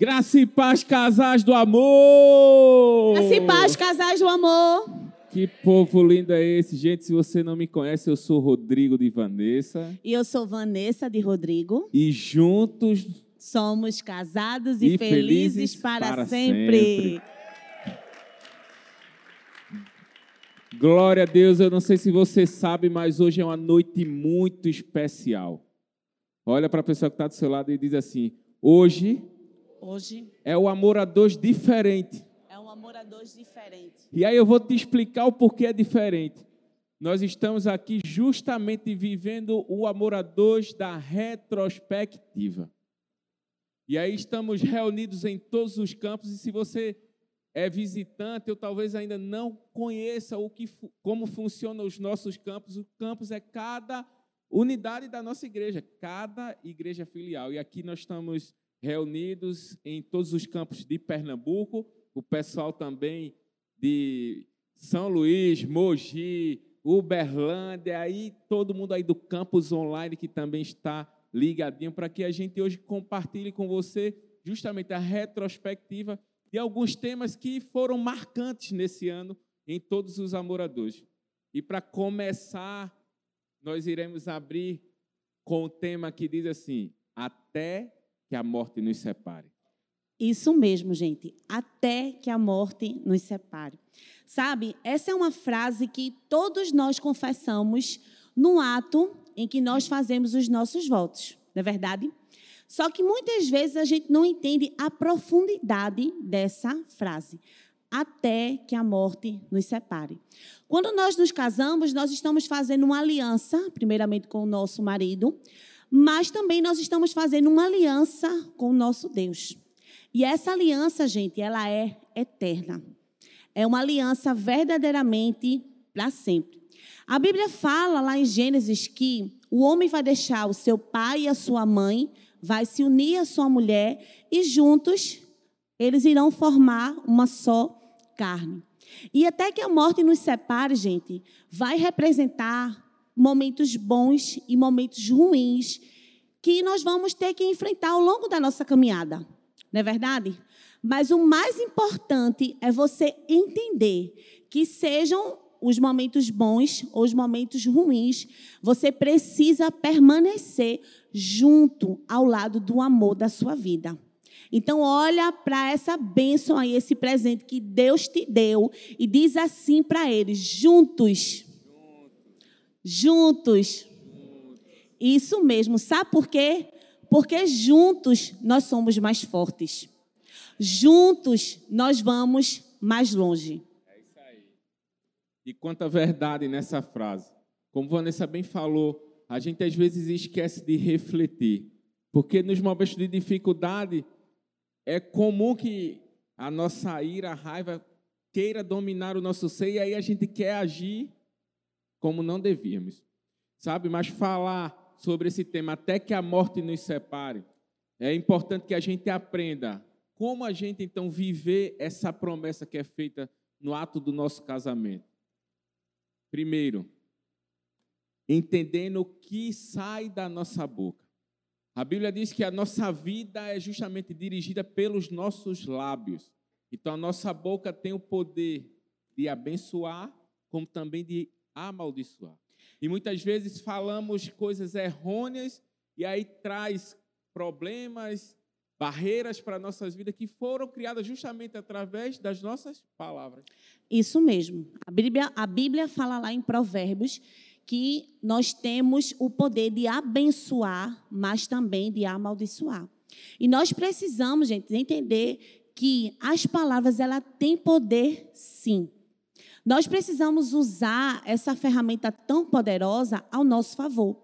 Graça e paz, casais do amor! Graça e paz, casais do amor! Que povo lindo é esse? Gente, se você não me conhece, eu sou Rodrigo de Vanessa. E eu sou Vanessa de Rodrigo. E juntos somos casados e, e felizes, felizes, para, para sempre. sempre. Glória a Deus, eu não sei se você sabe, mas hoje é uma noite muito especial. Olha para a pessoa que está do seu lado e diz assim: hoje Hoje é o amor a dois diferente. É um amor a dois diferente. E aí eu vou te explicar o porquê é diferente. Nós estamos aqui justamente vivendo o amor a dois da retrospectiva. E aí estamos reunidos em todos os campos e se você é visitante ou talvez ainda não conheça o que como funcionam os nossos campos, o campus é cada unidade da nossa igreja, cada igreja filial. E aqui nós estamos reunidos em todos os campos de Pernambuco, o pessoal também de São Luís, Mogi, Uberlândia, aí todo mundo aí do campus online que também está ligadinho para que a gente hoje compartilhe com você justamente a retrospectiva de alguns temas que foram marcantes nesse ano em todos os amoradores. E para começar, nós iremos abrir com o tema que diz assim: até que a morte nos separe. Isso mesmo, gente. Até que a morte nos separe. Sabe, essa é uma frase que todos nós confessamos no ato em que nós fazemos os nossos votos, não é verdade? Só que muitas vezes a gente não entende a profundidade dessa frase. Até que a morte nos separe. Quando nós nos casamos, nós estamos fazendo uma aliança, primeiramente com o nosso marido, mas também nós estamos fazendo uma aliança com o nosso Deus. E essa aliança, gente, ela é eterna. É uma aliança verdadeiramente para sempre. A Bíblia fala lá em Gênesis que o homem vai deixar o seu pai e a sua mãe, vai se unir à sua mulher e juntos eles irão formar uma só carne. E até que a morte nos separe, gente, vai representar momentos bons e momentos ruins que nós vamos ter que enfrentar ao longo da nossa caminhada. Não é verdade? Mas o mais importante é você entender que sejam os momentos bons ou os momentos ruins, você precisa permanecer junto ao lado do amor da sua vida. Então olha para essa bênção aí, esse presente que Deus te deu e diz assim para eles: juntos Juntos. Isso mesmo. Sabe por quê? Porque juntos nós somos mais fortes. Juntos nós vamos mais longe. É isso aí. E quanta verdade nessa frase. Como Vanessa bem falou, a gente às vezes esquece de refletir. Porque nos momentos de dificuldade, é comum que a nossa ira, a raiva queira dominar o nosso ser e aí a gente quer agir como não devíamos. Sabe, mas falar sobre esse tema até que a morte nos separe, é importante que a gente aprenda como a gente então viver essa promessa que é feita no ato do nosso casamento. Primeiro, entendendo o que sai da nossa boca. A Bíblia diz que a nossa vida é justamente dirigida pelos nossos lábios. Então a nossa boca tem o poder de abençoar, como também de amaldiçoar. E muitas vezes falamos coisas errôneas e aí traz problemas, barreiras para nossas vidas que foram criadas justamente através das nossas palavras. Isso mesmo. A Bíblia, a Bíblia fala lá em Provérbios que nós temos o poder de abençoar, mas também de amaldiçoar. E nós precisamos, gente, entender que as palavras ela têm poder, sim. Nós precisamos usar essa ferramenta tão poderosa ao nosso favor.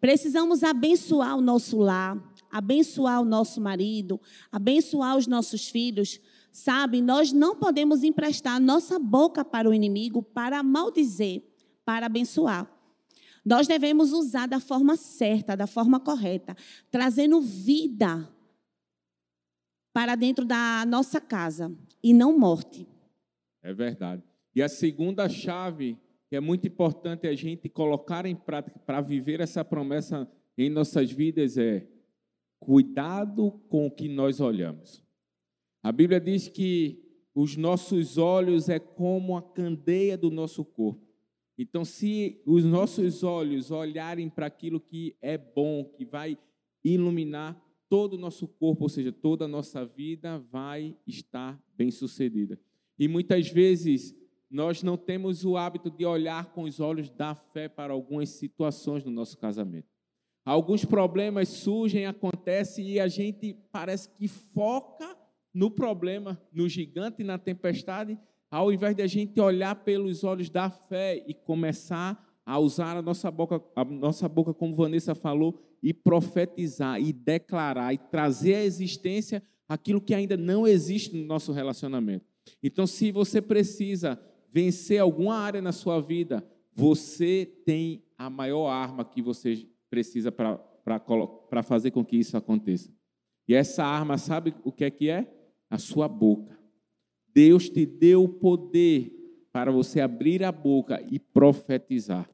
Precisamos abençoar o nosso lar, abençoar o nosso marido, abençoar os nossos filhos. Sabe, nós não podemos emprestar nossa boca para o inimigo para maldizer, para abençoar. Nós devemos usar da forma certa, da forma correta, trazendo vida para dentro da nossa casa e não morte. É verdade. E a segunda chave, que é muito importante a gente colocar em prática para viver essa promessa em nossas vidas, é cuidado com o que nós olhamos. A Bíblia diz que os nossos olhos é como a candeia do nosso corpo. Então, se os nossos olhos olharem para aquilo que é bom, que vai iluminar todo o nosso corpo, ou seja, toda a nossa vida vai estar bem sucedida. E muitas vezes nós não temos o hábito de olhar com os olhos da fé para algumas situações no nosso casamento. Alguns problemas surgem, acontecem e a gente parece que foca no problema, no gigante, na tempestade, ao invés de a gente olhar pelos olhos da fé e começar a usar a nossa boca, a nossa boca como Vanessa falou, e profetizar e declarar e trazer à existência aquilo que ainda não existe no nosso relacionamento. Então, se você precisa vencer alguma área na sua vida, você tem a maior arma que você precisa para fazer com que isso aconteça. E essa arma, sabe o que é que é? A sua boca. Deus te deu o poder para você abrir a boca e profetizar.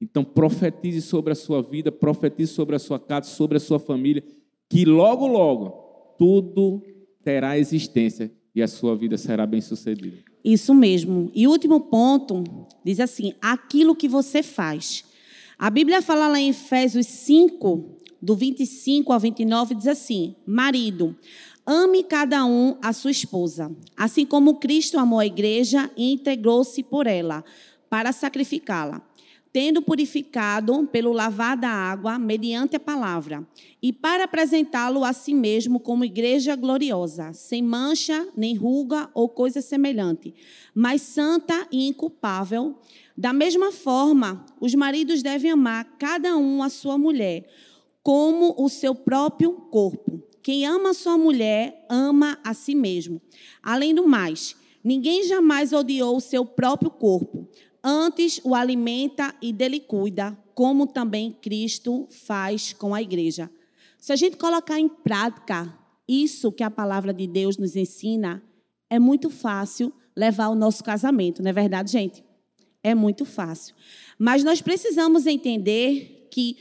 Então, profetize sobre a sua vida, profetize sobre a sua casa, sobre a sua família, que logo, logo, tudo terá existência e a sua vida será bem sucedida. Isso mesmo. E último ponto diz assim: aquilo que você faz. A Bíblia fala lá em Efésios 5, do 25 ao 29, diz assim: Marido, ame cada um a sua esposa, assim como Cristo amou a igreja e integrou-se por ela, para sacrificá-la tendo purificado pelo lavar da água mediante a palavra, e para apresentá-lo a si mesmo como igreja gloriosa, sem mancha, nem ruga ou coisa semelhante, mas santa e inculpável. Da mesma forma, os maridos devem amar cada um a sua mulher, como o seu próprio corpo. Quem ama a sua mulher, ama a si mesmo. Além do mais, ninguém jamais odiou o seu próprio corpo Antes o alimenta e dele cuida, como também Cristo faz com a igreja. Se a gente colocar em prática isso que a palavra de Deus nos ensina, é muito fácil levar o nosso casamento, não é verdade, gente? É muito fácil. Mas nós precisamos entender que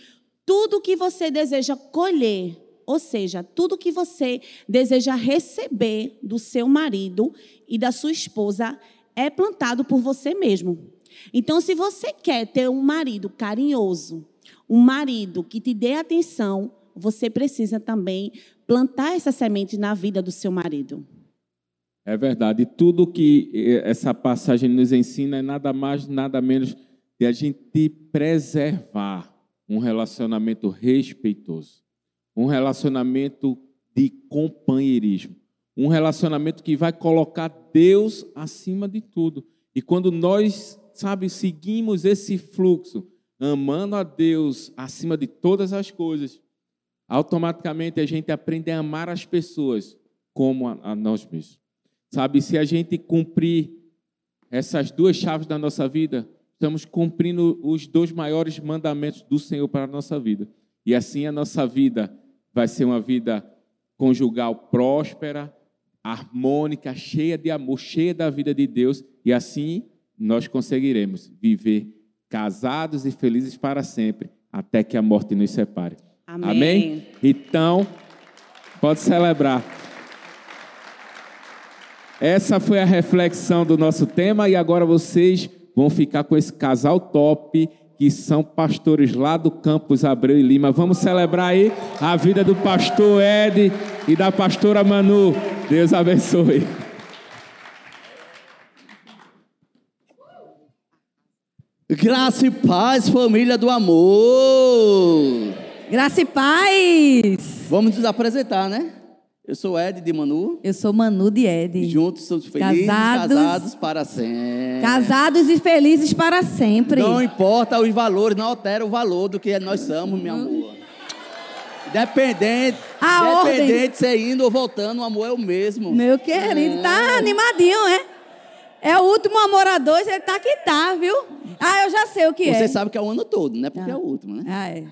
tudo que você deseja colher, ou seja, tudo que você deseja receber do seu marido e da sua esposa, é plantado por você mesmo. Então, se você quer ter um marido carinhoso, um marido que te dê atenção, você precisa também plantar essa semente na vida do seu marido. É verdade. Tudo que eh, essa passagem nos ensina é nada mais, nada menos de a gente preservar um relacionamento respeitoso, um relacionamento de companheirismo, um relacionamento que vai colocar Deus acima de tudo. E quando nós sabe, seguimos esse fluxo, amando a Deus acima de todas as coisas, automaticamente a gente aprende a amar as pessoas como a, a nós mesmos. Sabe, se a gente cumprir essas duas chaves da nossa vida, estamos cumprindo os dois maiores mandamentos do Senhor para a nossa vida. E assim a nossa vida vai ser uma vida conjugal próspera, harmônica, cheia de amor, cheia da vida de Deus, e assim nós conseguiremos viver casados e felizes para sempre, até que a morte nos separe. Amém? Amém? Então, pode celebrar. Essa foi a reflexão do nosso tema e agora vocês vão ficar com esse casal top que são pastores lá do campus Abreu e Lima. Vamos celebrar aí a vida do pastor Ed e da pastora Manu. Deus abençoe. Graça e paz, família do amor. Graça e paz. Vamos nos apresentar, né? Eu sou Ed de Manu. Eu sou Manu de Ed. Juntos somos felizes, casados, casados para sempre. Casados e felizes para sempre. Não importa os valores, não altera o valor do que nós somos, meu amor. Dependente, A dependente ordem. de ser indo ou voltando, o amor é o mesmo. Meu querido, tá animadinho, é? É o último amor a dois, ele tá que tá, viu? Ah, eu já sei o que Você é. sabe que é o ano todo, não é porque Ah. é o último, né? Ah, é.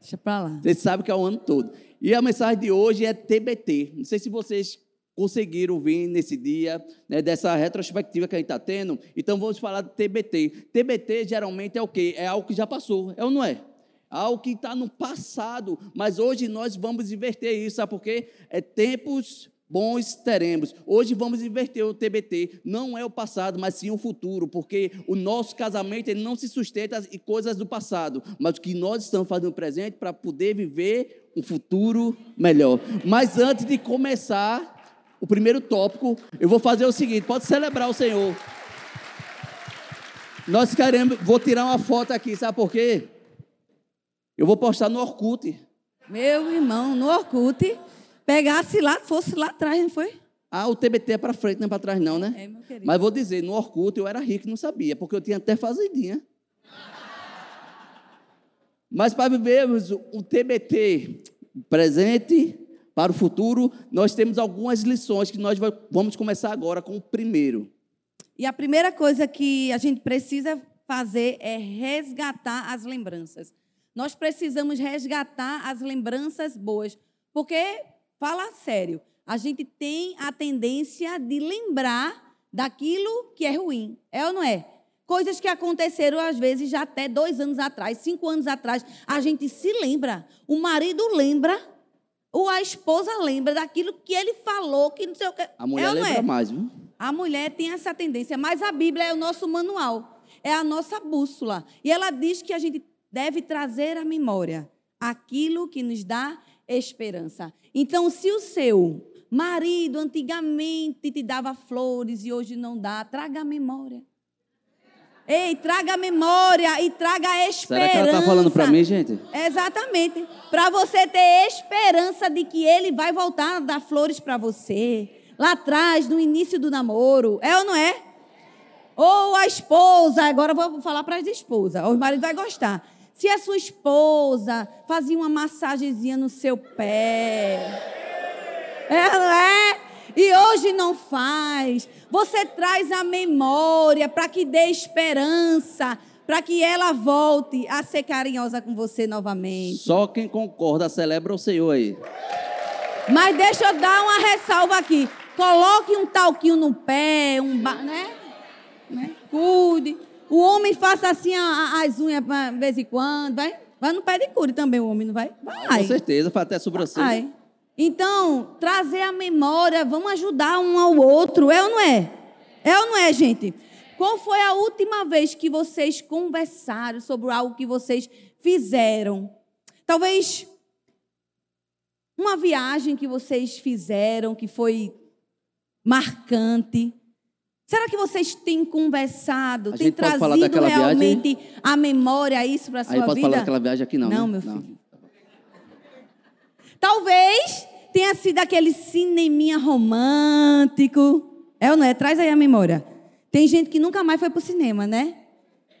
Deixa pra lá. Você sabe que é o ano todo. E a mensagem de hoje é TBT. Não sei se vocês conseguiram vir nesse dia, né, dessa retrospectiva que a gente está tendo. Então vamos falar de TBT. TBT geralmente é o quê? É algo que já passou, é ou não é? Algo que está no passado, mas hoje nós vamos inverter isso, sabe por quê? É tempos bons teremos. Hoje vamos inverter o TBT. Não é o passado, mas sim o futuro, porque o nosso casamento ele não se sustenta em coisas do passado, mas o que nós estamos fazendo no presente para poder viver um futuro melhor. Mas antes de começar o primeiro tópico, eu vou fazer o seguinte: pode celebrar o Senhor. Nós queremos, vou tirar uma foto aqui, sabe por quê? Eu vou postar no Orkut. Meu irmão, no Orkut, pegasse lá, fosse lá atrás, não foi? Ah, o TBT é para frente, não é para trás, não, né? É, meu querido. Mas vou dizer, no Orkut eu era rico e não sabia, porque eu tinha até fazendinha. Mas para vivermos o TBT presente para o futuro, nós temos algumas lições que nós vamos começar agora com o primeiro. E a primeira coisa que a gente precisa fazer é resgatar as lembranças. Nós precisamos resgatar as lembranças boas, porque fala sério, a gente tem a tendência de lembrar daquilo que é ruim, é ou não é? Coisas que aconteceram, às vezes, já até dois anos atrás, cinco anos atrás, a gente se lembra. O marido lembra, ou a esposa lembra daquilo que ele falou, que não sei o que. A mulher é lembra é? mais, viu? A mulher tem essa tendência, mas a Bíblia é o nosso manual, é a nossa bússola. E ela diz que a gente deve trazer à memória aquilo que nos dá esperança. Então, se o seu marido antigamente te dava flores e hoje não dá, traga a memória. Ei, traga a memória e traga a esperança. Será que ela está falando para mim, gente? Exatamente. Para você ter esperança de que ele vai voltar a dar flores para você. Lá atrás, no início do namoro. É ou não é? Ou a esposa, agora eu vou falar para as esposas. O marido vai gostar. Se a sua esposa fazia uma massagenzinha no seu pé. Não é? E hoje não faz. Você traz a memória para que dê esperança, para que ela volte a ser carinhosa com você novamente. Só quem concorda celebra o Senhor aí. Mas deixa eu dar uma ressalva aqui. Coloque um talquinho no pé, um ba... né? né? Cuide. O homem faça assim a- a- as unhas de vez em quando, vai? Vai no pé de cure também o homem, não vai? Vai. Com certeza, faz até sobrancelha. Ai. Então, trazer a memória, vamos ajudar um ao outro, é ou não é? É ou não é, gente? Qual foi a última vez que vocês conversaram sobre algo que vocês fizeram? Talvez uma viagem que vocês fizeram que foi marcante. Será que vocês têm conversado, A têm trazido daquela viagem? realmente a memória isso para a sua Aí pode vida? falar daquela viagem aqui não, Não, né? meu filho. Talvez tenha sido aquele cineminha romântico. É ou não é? Traz aí a memória. Tem gente que nunca mais foi pro cinema, né?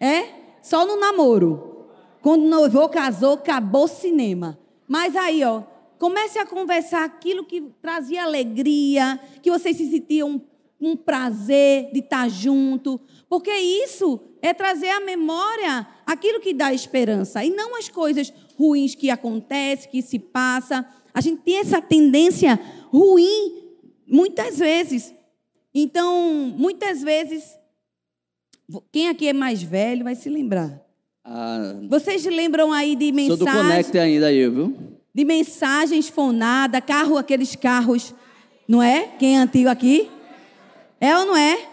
É? Só no namoro. Quando noivou, casou, acabou o cinema. Mas aí, ó, comece a conversar aquilo que trazia alegria, que vocês se sentiam um, prazer de estar junto. Porque isso é trazer à memória aquilo que dá esperança. E não as coisas ruins que acontecem, que se passa. A gente tem essa tendência ruim muitas vezes. Então, muitas vezes, quem aqui é mais velho vai se lembrar. Ah, Vocês lembram aí de sou do mensagens, ainda aí, viu? de mensagens fonadas, carro, aqueles carros, não é? Quem é antigo aqui? É ou não é?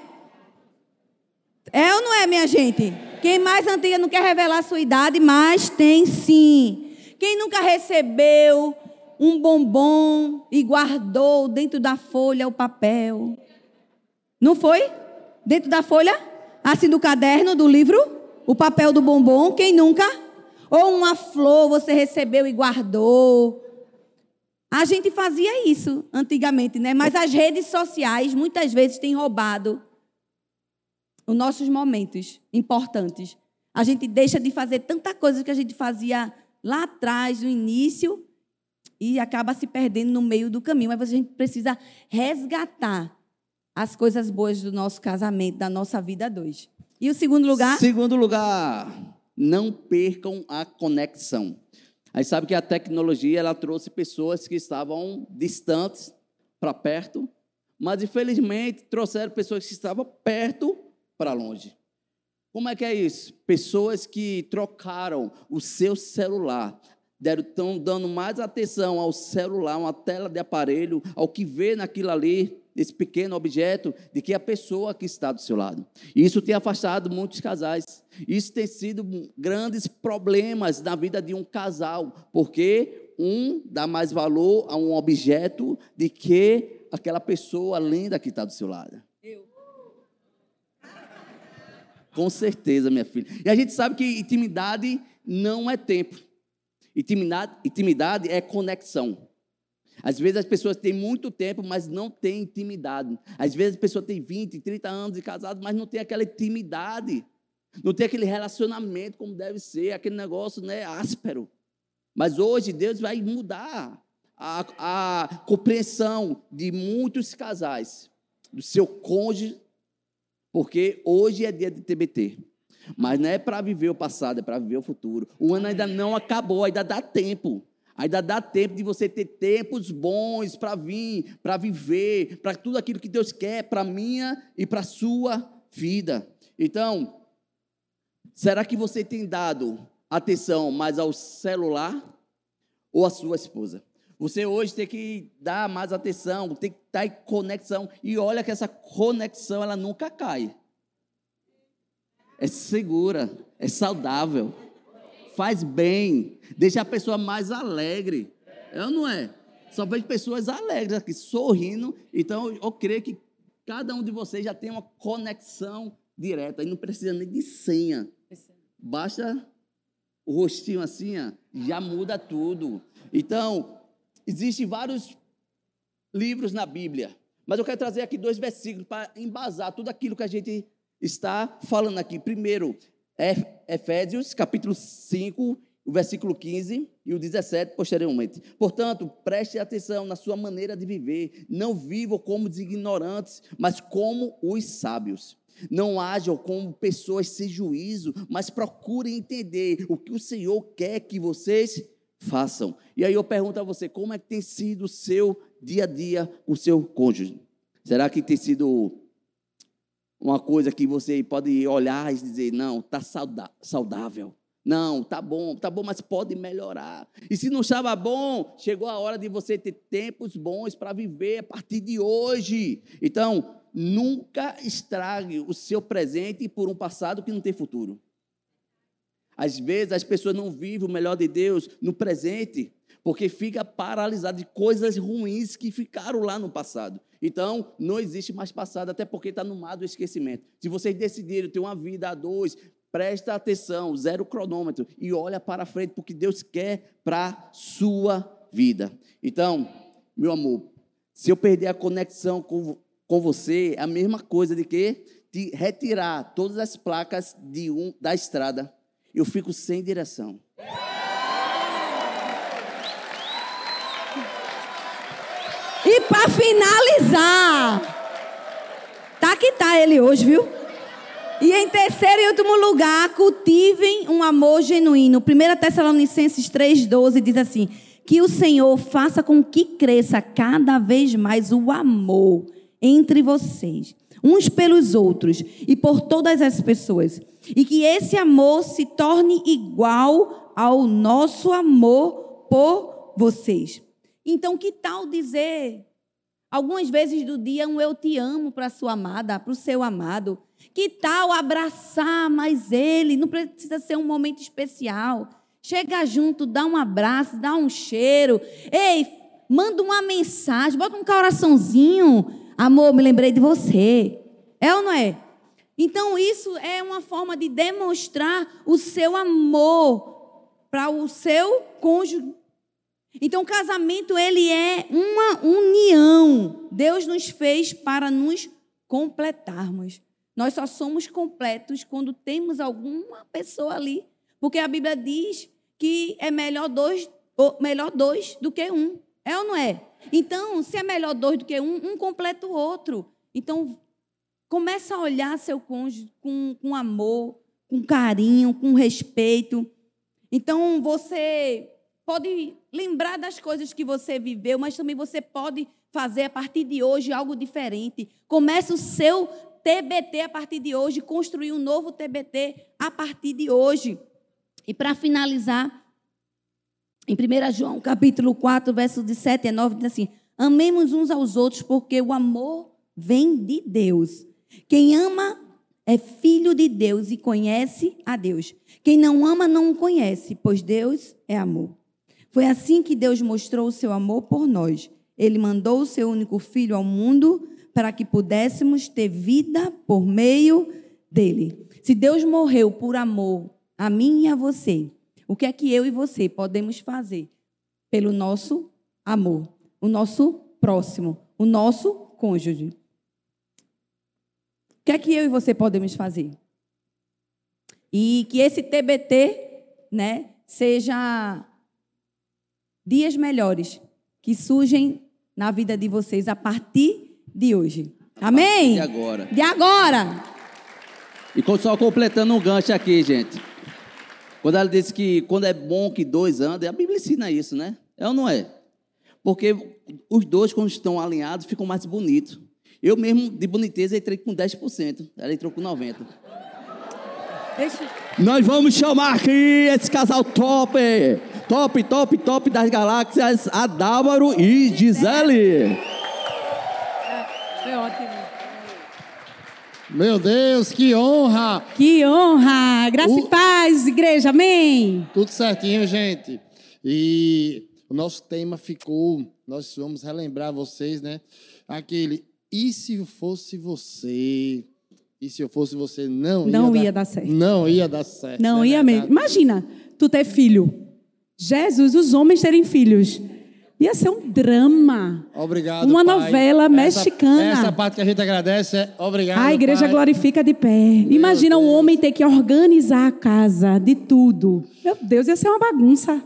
É ou não é, minha gente? Quem mais antiga não quer revelar a sua idade, mas tem sim. Quem nunca recebeu um bombom e guardou dentro da folha o papel? Não foi? Dentro da folha? Assim do caderno, do livro? O papel do bombom? Quem nunca? Ou uma flor você recebeu e guardou? A gente fazia isso antigamente, né? Mas as redes sociais muitas vezes têm roubado os nossos momentos importantes. A gente deixa de fazer tanta coisa que a gente fazia lá atrás, no início, e acaba se perdendo no meio do caminho. Mas a gente precisa resgatar as coisas boas do nosso casamento, da nossa vida dois. E o segundo lugar? Segundo lugar, não percam a conexão. Aí sabe que a tecnologia ela trouxe pessoas que estavam distantes para perto, mas infelizmente trouxeram pessoas que estavam perto para longe. Como é que é isso? Pessoas que trocaram o seu celular estão dando mais atenção ao celular, uma tela de aparelho, ao que vê naquilo ali, esse pequeno objeto, de que a pessoa que está do seu lado. Isso tem afastado muitos casais. Isso tem sido grandes problemas na vida de um casal, porque um dá mais valor a um objeto de que aquela pessoa linda que está do seu lado. Eu. Com certeza, minha filha. E a gente sabe que intimidade não é tempo. Intimidade, intimidade é conexão. Às vezes as pessoas têm muito tempo, mas não têm intimidade. Às vezes a pessoa tem 20, 30 anos de casado, mas não tem aquela intimidade. Não tem aquele relacionamento como deve ser, aquele negócio né, áspero. Mas hoje Deus vai mudar a, a compreensão de muitos casais, do seu cônjuge, porque hoje é dia de TBT. Mas não é para viver o passado, é para viver o futuro. O ano ainda não acabou, ainda dá tempo. Ainda dá tempo de você ter tempos bons para vir, para viver, para tudo aquilo que Deus quer para a minha e para a sua vida. Então, será que você tem dado atenção mais ao celular ou à sua esposa? Você hoje tem que dar mais atenção, tem que estar em conexão. E olha que essa conexão ela nunca cai. É segura, é saudável faz bem, deixa a pessoa mais alegre. É ou não é? Só vejo pessoas alegres aqui, sorrindo. Então, eu creio que cada um de vocês já tem uma conexão direta. E não precisa nem de senha. Basta o rostinho assim, ó, já muda tudo. Então, existem vários livros na Bíblia. Mas eu quero trazer aqui dois versículos para embasar tudo aquilo que a gente está falando aqui. Primeiro, Efésios, capítulo 5, o versículo 15 e o 17 posteriormente. Portanto, preste atenção na sua maneira de viver. Não vivam como os ignorantes, mas como os sábios. Não hajam como pessoas sem juízo, mas procurem entender o que o Senhor quer que vocês façam. E aí eu pergunto a você, como é que tem sido o seu dia a dia, o seu cônjuge? Será que tem sido uma coisa que você pode olhar e dizer, não, está saudável. Não, tá bom, tá bom, mas pode melhorar. E se não estava bom, chegou a hora de você ter tempos bons para viver a partir de hoje. Então, nunca estrague o seu presente por um passado que não tem futuro. Às vezes as pessoas não vivem o melhor de Deus no presente, porque fica paralisado de coisas ruins que ficaram lá no passado. Então, não existe mais passado, até porque está no mar do esquecimento. Se vocês decidirem ter uma vida a dois, presta atenção, zero cronômetro e olha para frente, porque Deus quer para sua vida. Então, meu amor, se eu perder a conexão com, com você, é a mesma coisa de que de retirar todas as placas de um, da estrada, eu fico sem direção. E para finalizar, tá que tá ele hoje, viu? E em terceiro e último lugar, cultivem um amor genuíno. 1 Tessalonicenses 3,12 diz assim: Que o Senhor faça com que cresça cada vez mais o amor entre vocês, uns pelos outros e por todas as pessoas. E que esse amor se torne igual ao nosso amor por vocês. Então, que tal dizer algumas vezes do dia um eu te amo para a sua amada, para o seu amado? Que tal abraçar mais ele? Não precisa ser um momento especial. Chega junto, dá um abraço, dá um cheiro. Ei, manda uma mensagem, bota um coraçãozinho. Amor, me lembrei de você. É ou não é? Então, isso é uma forma de demonstrar o seu amor para o seu cônjuge então, o casamento, ele é uma união. Deus nos fez para nos completarmos. Nós só somos completos quando temos alguma pessoa ali. Porque a Bíblia diz que é melhor dois, melhor dois do que um. É ou não é? Então, se é melhor dois do que um, um completa o outro. Então, começa a olhar seu cônjuge com, com amor, com carinho, com respeito. Então, você pode lembrar das coisas que você viveu, mas também você pode fazer a partir de hoje algo diferente. Comece o seu TBT a partir de hoje, construir um novo TBT a partir de hoje. E para finalizar, Em 1 João, capítulo 4, versos de 7 a 9, diz assim: Amemos uns aos outros, porque o amor vem de Deus. Quem ama é filho de Deus e conhece a Deus. Quem não ama não o conhece, pois Deus é amor. Foi assim que Deus mostrou o seu amor por nós. Ele mandou o seu único filho ao mundo para que pudéssemos ter vida por meio dele. Se Deus morreu por amor a mim e a você, o que é que eu e você podemos fazer pelo nosso amor, o nosso próximo, o nosso cônjuge? O que é que eu e você podemos fazer? E que esse TBT, né, seja dias melhores que surgem na vida de vocês a partir de hoje. Amém? De agora. De agora. E só completando um gancho aqui, gente. Quando ela disse que quando é bom que dois andem, a Bíblia ensina isso, né? É ou não é? Porque os dois, quando estão alinhados, ficam mais bonitos. Eu mesmo, de boniteza, entrei com 10%. Ela entrou com 90%. Deixa. Nós vamos chamar aqui esse casal top, top, top, top das galáxias, Adálvaro e Gisele. Foi ótimo. Meu Deus, que honra! Que honra! Graça O- e paz, igreja, amém! Tudo certinho, gente. E o nosso tema ficou, nós vamos relembrar vocês, né? Aquele, e se fosse você? E se eu fosse você, não, Não ia, ia dar certo. Não ia dar certo. Não é ia mesmo. Imagina, tu ter filho. Jesus, os homens terem filhos. Ia ser um drama. Obrigado, Uma Pai. novela Essa- mexicana. Essa parte que a gente agradece é obrigado, A igreja Pai. glorifica de pé. Imagina o homem ter que organizar a casa de tudo. Meu Deus, ia ser uma bagunça.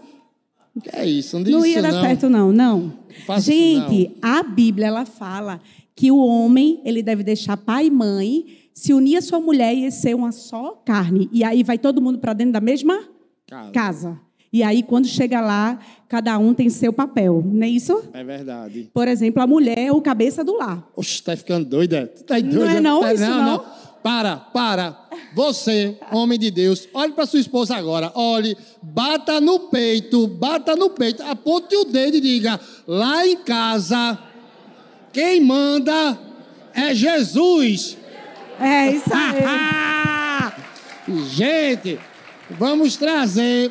Que é isso, não Não isso ia dar não. certo, não, não. Isso, Gente, a Bíblia, ela fala que o homem, ele deve deixar pai e mãe, se unir à sua mulher e ser uma só carne. E aí vai todo mundo para dentro da mesma Casa. casa. E aí, quando chega lá, cada um tem seu papel, não é isso? É verdade. Por exemplo, a mulher é o cabeça do lar. Oxe, tá ficando doida? Tu Tá Não doida? é não, Tá- isso não. Para, para. Você, homem de Deus, olhe para sua esposa agora. Olhe, bata no peito, bata no peito, aponte o dedo e diga: lá em casa, quem manda é Jesus. É isso aí. Gente, vamos trazer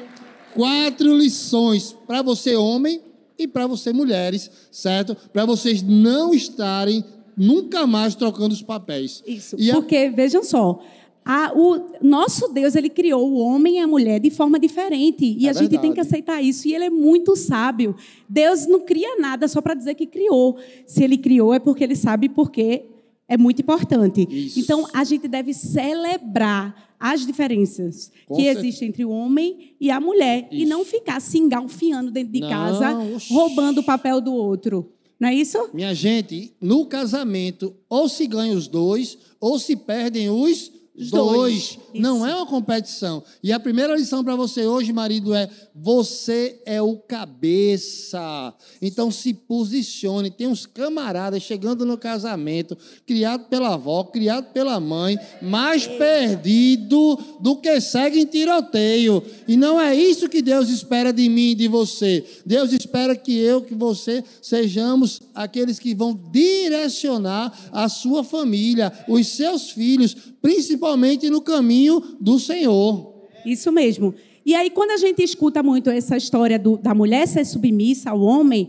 quatro lições para você, homem, e para você, mulheres, certo? Para vocês não estarem nunca mais trocando os papéis. Isso. E a- Porque, vejam só, a- o nosso Deus, ele criou o homem e a mulher de forma diferente. E É a gente tem verdade. que aceitar isso. E ele é muito sábio. Deus não cria nada só para dizer que criou. Se ele criou, é porque ele sabe porque é muito importante. Isso. Então, a gente deve celebrar as diferenças Com que cer- existem entre o homem e a mulher. E Isso. não ficar se engalfiando dentro de Não, casa, oxi. roubando o papel do outro. Não é isso? Minha gente, no casamento, ou se ganham os dois, ou se perdem Os dois. dois. Não é uma competição. E a primeira lição para você hoje, marido, é: você é o cabeça. Então se posicione. Tem uns camaradas chegando no casamento, criado pela avó, criado pela mãe, mais perdido do que segue em tiroteio. E não é isso que Deus espera de mim e de você. Deus espera que eu, que você sejamos aqueles que vão direcionar a sua família, os seus filhos, principalmente no caminho do Senhor. Isso mesmo. E aí, quando a gente escuta muito essa história do- da mulher ser submissa ao homem,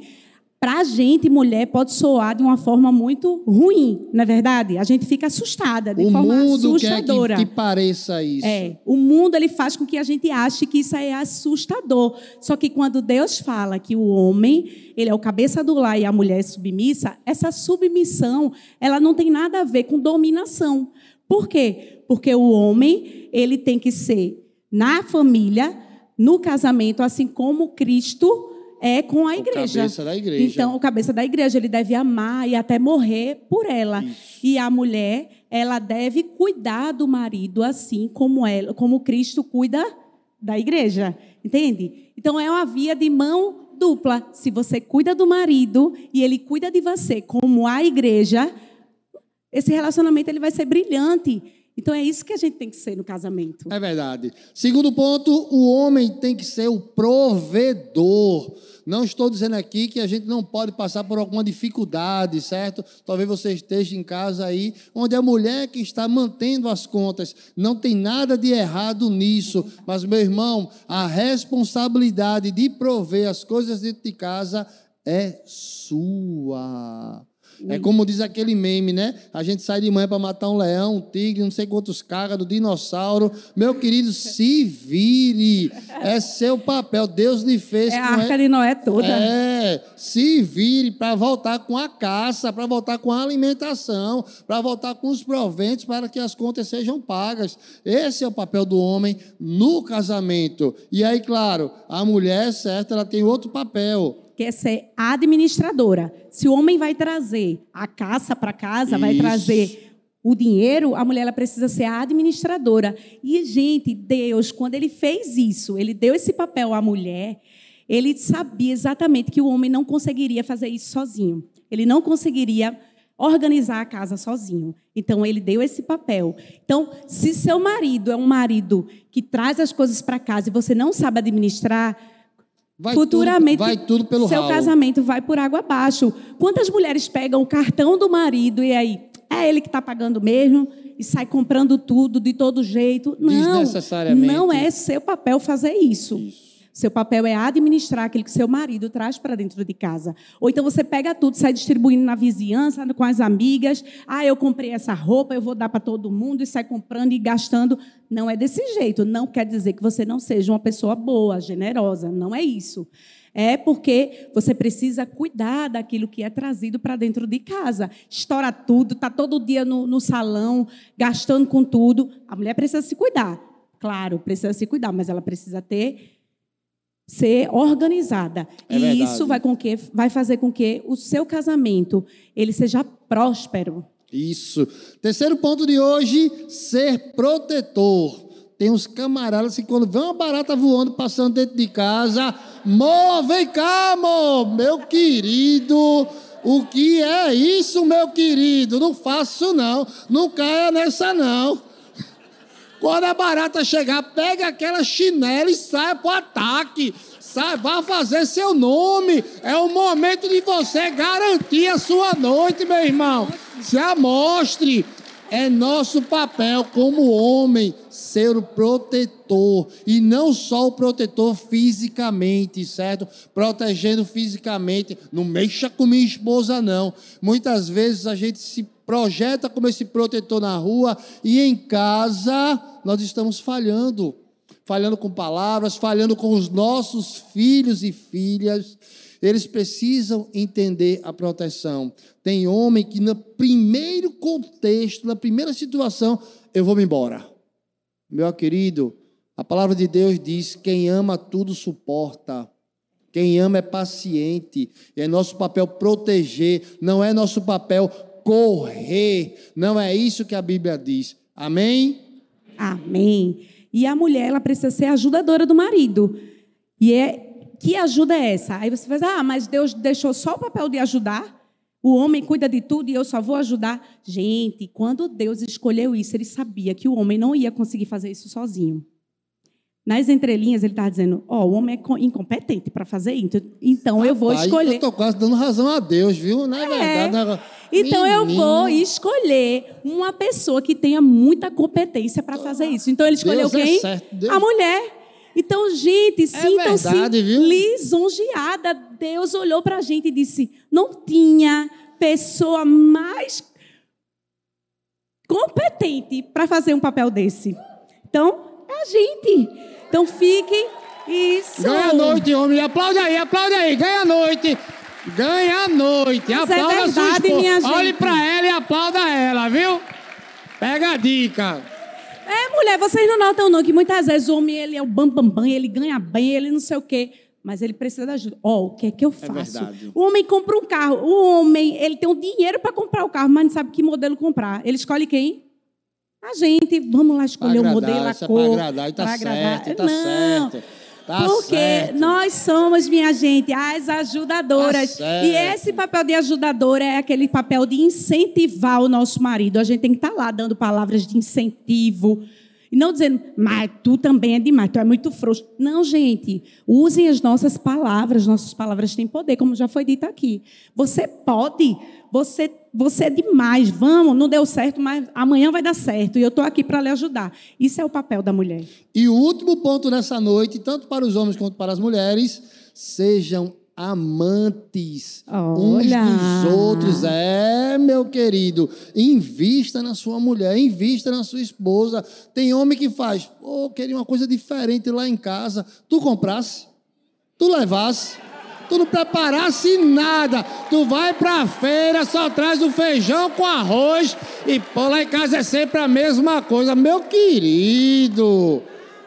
para a gente, mulher, pode soar de uma forma muito ruim, não é verdade? A gente fica assustada, de o forma mundo quer assustadora. que, que pareça isso. É, o mundo ele faz com que a gente ache que isso é assustador. Só que quando Deus fala que o homem, ele é o cabeça do lar e a mulher é submissa, essa submissão, ela não tem nada a ver com dominação. Por quê? Porque o homem, ele tem que ser na família, no casamento, assim como Cristo é com a O igreja. cabeça da igreja. Então, o cabeça da igreja, ele deve amar e até morrer por ela. E a mulher, ela deve cuidar do marido assim como ela, como Cristo cuida da igreja, entende? Então é uma via de mão dupla. Se você cuida do marido e ele cuida de você como a igreja, esse relacionamento ele vai ser brilhante. Então é isso que a gente tem que ser no casamento. É verdade. Segundo ponto, o homem tem que ser o provedor. Não estou dizendo aqui que a gente não pode passar por alguma dificuldade, certo? Talvez você esteja em casa aí, onde a mulher que está mantendo as contas, não tem nada de errado nisso. Mas, meu irmão, a responsabilidade de prover as coisas dentro de casa é sua. É como diz aquele meme, né? A gente sai de manhã para matar um leão, um tigre, não sei quantos caras, do dinossauro. Meu querido, se vire. É seu papel. Deus lhe fez. É a arca de Noé toda. É, se vire para voltar com a caça, para voltar com a alimentação, para voltar com os proventos, para que as contas sejam pagas. Esse é o papel do homem no casamento. E aí, claro, a mulher, certo, ela tem outro papel. Quer ser administradora. Se o homem vai trazer a caça para casa, vai Isso. trazer o dinheiro, a mulher ela precisa ser a administradora. E, gente, Deus, quando ele fez isso, ele deu esse papel à mulher, ele sabia exatamente que o homem não conseguiria fazer isso sozinho. Ele não conseguiria organizar a casa sozinho. Então, ele deu esse papel. Então, se seu marido é um marido que traz as coisas para casa e você não sabe administrar, Vai futuramente tudo, vai tudo pelo seu ralo. casamento vai por água abaixo. Quantas mulheres pegam o cartão do marido e aí é ele que está pagando mesmo e sai comprando tudo de todo jeito? Não, Desnecessariamente. não é seu papel fazer isso. Seu papel é administrar aquilo que seu marido traz para dentro de casa. Ou então você pega tudo, sai distribuindo na vizinhança, com as amigas. Ah, eu comprei essa roupa, eu vou dar para todo mundo e sai comprando e gastando. Não é desse jeito. Não quer dizer que você não seja uma pessoa boa, generosa. Não é isso. É porque você precisa cuidar daquilo que é trazido para dentro de casa. Estoura tudo, está todo dia no, no salão, gastando com tudo. A mulher precisa se cuidar. Claro, precisa se cuidar, mas ela precisa ter ser organizada. É e verdade. isso vai, com que, vai fazer com que o seu casamento ele seja próspero. Isso. Terceiro ponto de hoje, ser protetor. Tem uns camaradas que quando vê uma barata voando, passando dentro de casa, amor, vem cá, amor, meu querido, o que é isso, meu querido? Não faço não, não caia nessa não. Quando a barata chegar, pega aquela chinela e sai pro ataque. Sai, vá fazer seu nome. É o momento de você garantir a sua noite, meu irmão. Se amostre. É nosso papel como homem ser o protetor. E não só o protetor fisicamente, certo? Protegendo fisicamente. Não mexa com minha esposa, não. Muitas vezes a gente se projeta como esse protetor na rua e em casa nós estamos falhando. Falhando com palavras, falhando com os nossos filhos e filhas. Eles precisam entender a proteção. Tem homem que, no primeiro contexto, na primeira situação, eu vou me embora. Meu querido, a palavra de Deus diz: quem ama tudo suporta. Quem ama é paciente. É nosso papel proteger, não é nosso papel correr. Não é isso que a Bíblia diz. Amém? Amém. E a mulher, ela precisa ser ajudadora do marido. E é que ajuda é essa? Aí você faz, ah, mas Deus deixou só o papel de ajudar? O homem cuida de tudo e eu só vou ajudar? Gente, quando Deus escolheu isso, ele sabia que o homem não ia conseguir fazer isso sozinho. Nas entrelinhas, ele está dizendo: Ó, o homem é co- incompetente para fazer isso. Então eu vou Rapaz, escolher. Eu estou quase dando razão a Deus, viu? Não é, É. verdade. É- Então eu vou escolher uma pessoa que tenha muita competência para fazer isso. Então ele escolheu Deus é quem? certo, Deus- A mulher. Então, gente, sintam-se verdade, viu? lisonjeada. Deus olhou para a gente e disse: não tinha pessoa mais competente para fazer um papel desse. Então, é a gente. Então fiquem isso. Ganha a noite, homem. Aplaude aí, aplaude aí. Ganha a noite. Ganha a noite. Mas é aplauda sua verdade, minha gente. Olhe para ela e aplauda ela, viu? Pega a dica. É, mulher, vocês não notam não que muitas vezes o homem ele é o bambambam, bam, bam, ele ganha bem, ele não sei o quê, mas ele precisa de ajuda. Ó, o que é que eu faço? verdade. o homem compra um carro, o homem, ele tem o dinheiro para comprar o carro, mas não sabe que modelo comprar. Ele escolhe quem? A gente, vamos lá escolher o Pra modelo, a isso é cor. pra agradar, e tá pra agradar. certo, tá não. certo. Tá Porque certo. nós somos, minha gente, as ajudadoras. Tá e esse papel de ajudadora é aquele papel de incentivar o nosso marido. A gente tem que estar lá dando palavras de incentivo. E não dizendo, mas tu também é demais, tu é muito frouxo. Não, gente. Usem as nossas palavras. Nossas palavras têm poder, como já foi dito aqui. Você pode. Você, você é demais. Vamos, não deu certo, mas amanhã vai dar certo. E eu estou aqui para lhe ajudar. Isso é o papel da mulher. E o último ponto nessa noite, tanto para os homens quanto para as mulheres, sejam amantes uns Olha. dos outros. É, meu querido, invista na sua mulher, invista na sua esposa. Tem homem que faz, pô, queria uma coisa diferente lá em casa. Tu comprasse, tu levasse. Tu não preparasse nada. Tu vai pra feira, só traz o feijão com arroz e pô, lá em casa é sempre a mesma coisa. Meu querido,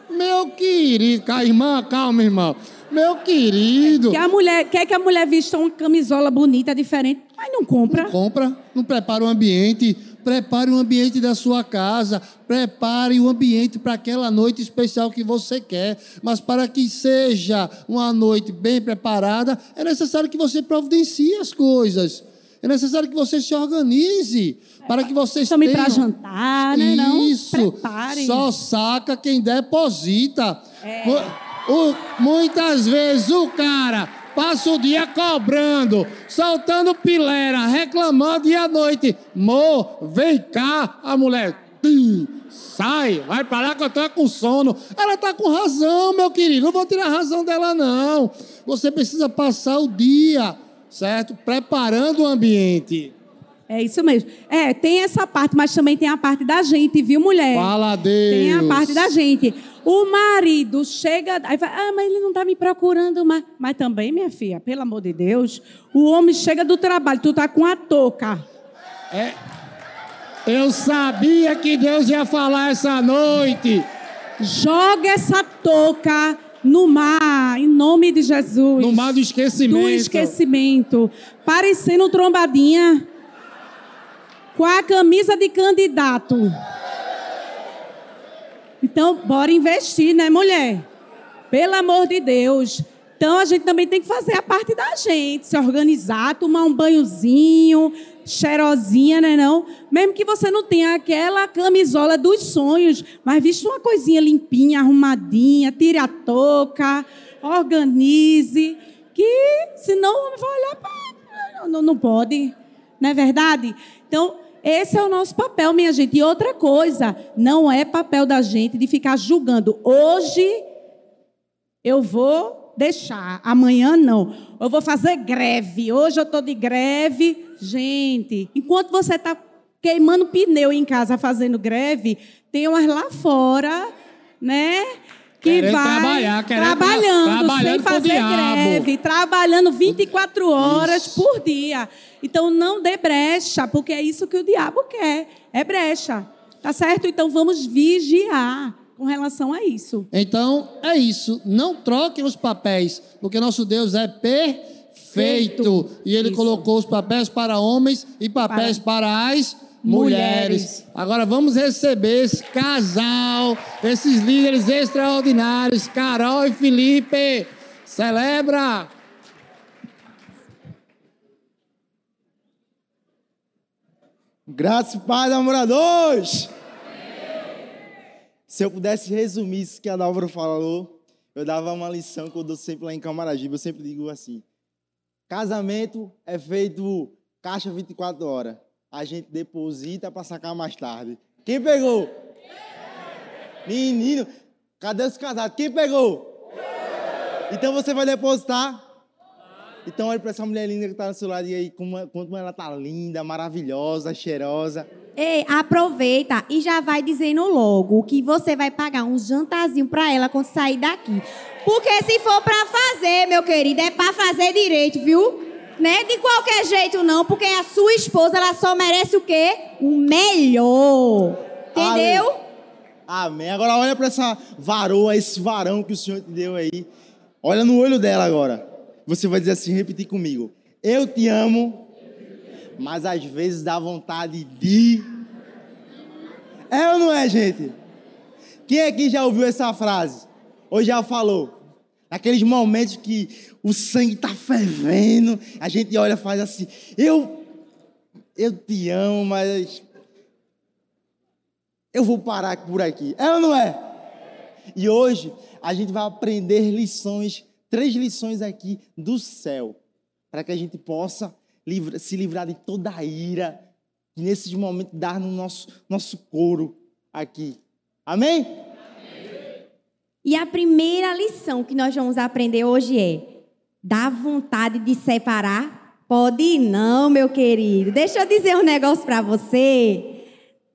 meu querido, irmã, calma, irmão. Meu querido, Que a mulher quer que a mulher vista uma camisola bonita, diferente, mas não compra. não compra, não prepara o ambiente. Prepare o ambiente da sua casa, prepare o ambiente para aquela noite especial que você quer. Mas para que seja uma noite bem preparada, é necessário que você providencie as coisas. É necessário que você se organize para que vocês Chame tenham... para jantar, né? Não, Isso. Só saca quem deposita. Mu- o- muitas vezes o cara passa o dia cobrando, soltando pilera, reclamando e à noite, mo, vem cá, a mulher, tum, sai, vai para lá que eu tô com sono. Ela tá com razão, meu querido, não vou tirar a razão dela não. Você precisa passar o dia, certo? Preparando o ambiente. É isso mesmo. É, tem essa parte, mas também tem a parte da gente, viu, mulher? Fala Deus. Tem a parte da gente. O marido chega, aí vai, ah, mas ele não está me procurando mais. Mas também, minha filha, pelo amor de Deus, o homem chega do trabalho, tu tá com a touca. Eu sabia que Deus ia falar essa noite. Joga essa touca no mar, em nome de Jesus. No mar do esquecimento. do esquecimento. Parecendo trombadinha. Com a camisa de candidato. Então, bora investir, né, mulher? Pelo amor de Deus. Então, a gente também tem que fazer a parte da gente, se organizar, tomar um banhozinho, cheirosinha, né, não? Mesmo que você não tenha aquela camisola dos sonhos, mas viste uma coisinha limpinha, arrumadinha, tire a touca, organize, que senão vai olhar para... Não, não pode, não é verdade? Então, esse é o nosso papel, minha gente. E outra coisa, não é papel da gente de ficar julgando. Hoje eu vou deixar, amanhã não. Eu vou fazer greve. Hoje eu estou de greve. Gente, enquanto você está queimando pneu em casa fazendo greve, tem umas lá fora, né? Que Querendo vai trabalhar, trabalhando, trabalhando sem fazer greve, trabalhando 24 horas Isso. por dia. Então não dê brecha, porque é isso que o diabo quer. É brecha. Tá certo? Então vamos vigiar com relação a isso. Então, é isso. Não troquem os papéis, porque nosso Deus é perfeito. Feito. E Ele Isso. colocou os papéis para homens e papéis para, as mulheres. Agora vamos receber esse casal, esses líderes extraordinários, Carol e Felipe. Celebra! Graças e paz, namoradores! Se eu pudesse resumir isso que a Dálvaro falou, eu dava uma lição que eu dou sempre lá em Camaragibe. Eu sempre digo assim: casamento é feito caixa 24 horas. A gente deposita para sacar mais tarde. Quem pegou? Menino, cadê os casados? Quem pegou? Então você vai depositar? Então olha para essa mulher linda que está no seu lado e aí, como, ela tá linda, maravilhosa, cheirosa. Ei, aproveita e já vai dizendo logo que você vai pagar um jantarzinho pra ela quando sair daqui. Porque se for pra fazer, meu querido, é pra fazer direito, viu? Né? De qualquer jeito não, porque a sua esposa ela só merece o quê? O melhor. Entendeu? Amém. Agora olha para essa varoa, esse varão que o Senhor te deu aí. Olha no olho dela agora. Você vai dizer assim, repetir comigo. Eu te amo, mas às vezes dá vontade de. É ou não é, gente? Quem aqui já ouviu essa frase? Ou já falou? Naqueles momentos que o sangue está fervendo, a gente olha e faz assim: eu, eu te amo, mas eu vou parar por aqui. É ou não é? E hoje a gente vai aprender lições, três lições aqui do céu, para que a gente possa se livrar de toda a ira que nesses momentos dá no nosso, nosso couro aqui. Amém? E a primeira lição que nós vamos aprender hoje é: dá vontade de separar? Pode não, meu querido. Deixa eu dizer um negócio para você.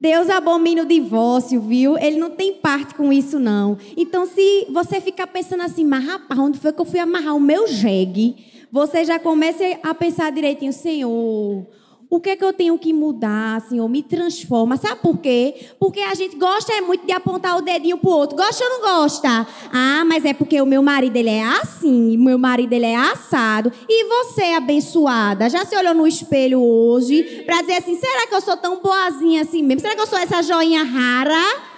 Deus abomina o divórcio, viu? Ele não tem parte com isso, não. Então, se você ficar pensando assim, mas rapaz, onde foi que eu fui amarrar o meu jegue? Você já começa a pensar direitinho, Senhor, o que é que eu tenho que mudar, Senhor? Me transforma. Sabe por quê? Porque a gente gosta é muito de apontar o dedinho pro outro. Gosta ou não gosta? Ah, mas é porque o meu marido ele é assim, meu marido ele é assado. E você, abençoada, já se olhou no espelho hoje para dizer assim: será que eu sou tão boazinha assim mesmo? Será que eu sou essa joinha rara?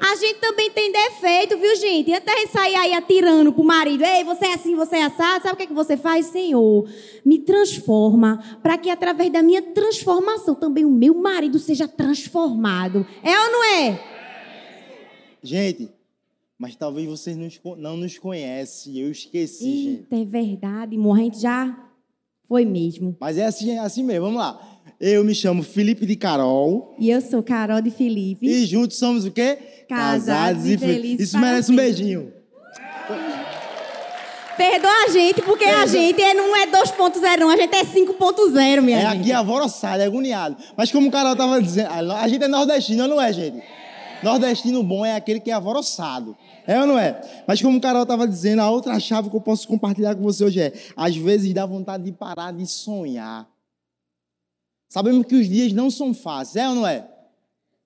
A gente também tem defeito, viu, gente? Antes da gente sair aí atirando pro marido, ei, você é assim, você é assado, sabe o que, é que você faz? Senhor, me transforma, para que através da minha transformação também o meu marido seja transformado. É ou não é? Gente, mas talvez vocês não nos conhecem, eu esqueci, Eita, gente. é verdade, amor, a gente já foi mesmo. Mas é assim, é assim mesmo, vamos lá. Eu me chamo Felipe de Carol. E eu sou Carol de Felipe. E juntos somos o quê? Casados, Casados e, felizes. Isso merece um beijinho. Perdoa a gente, porque Perdoa. a gente é, não é 2.0, não. A gente é 5.0, minha é gente. É aqui avoroçado, é agoniado. Mas como o Carol estava dizendo, a gente é nordestino, não é, gente? Nordestino bom é aquele que é avoroçado. É ou não é? Mas como o Carol estava dizendo, a outra chave que eu posso compartilhar com você hoje é: às vezes dá vontade de parar de sonhar. Sabemos que os dias não são fáceis, é ou não é?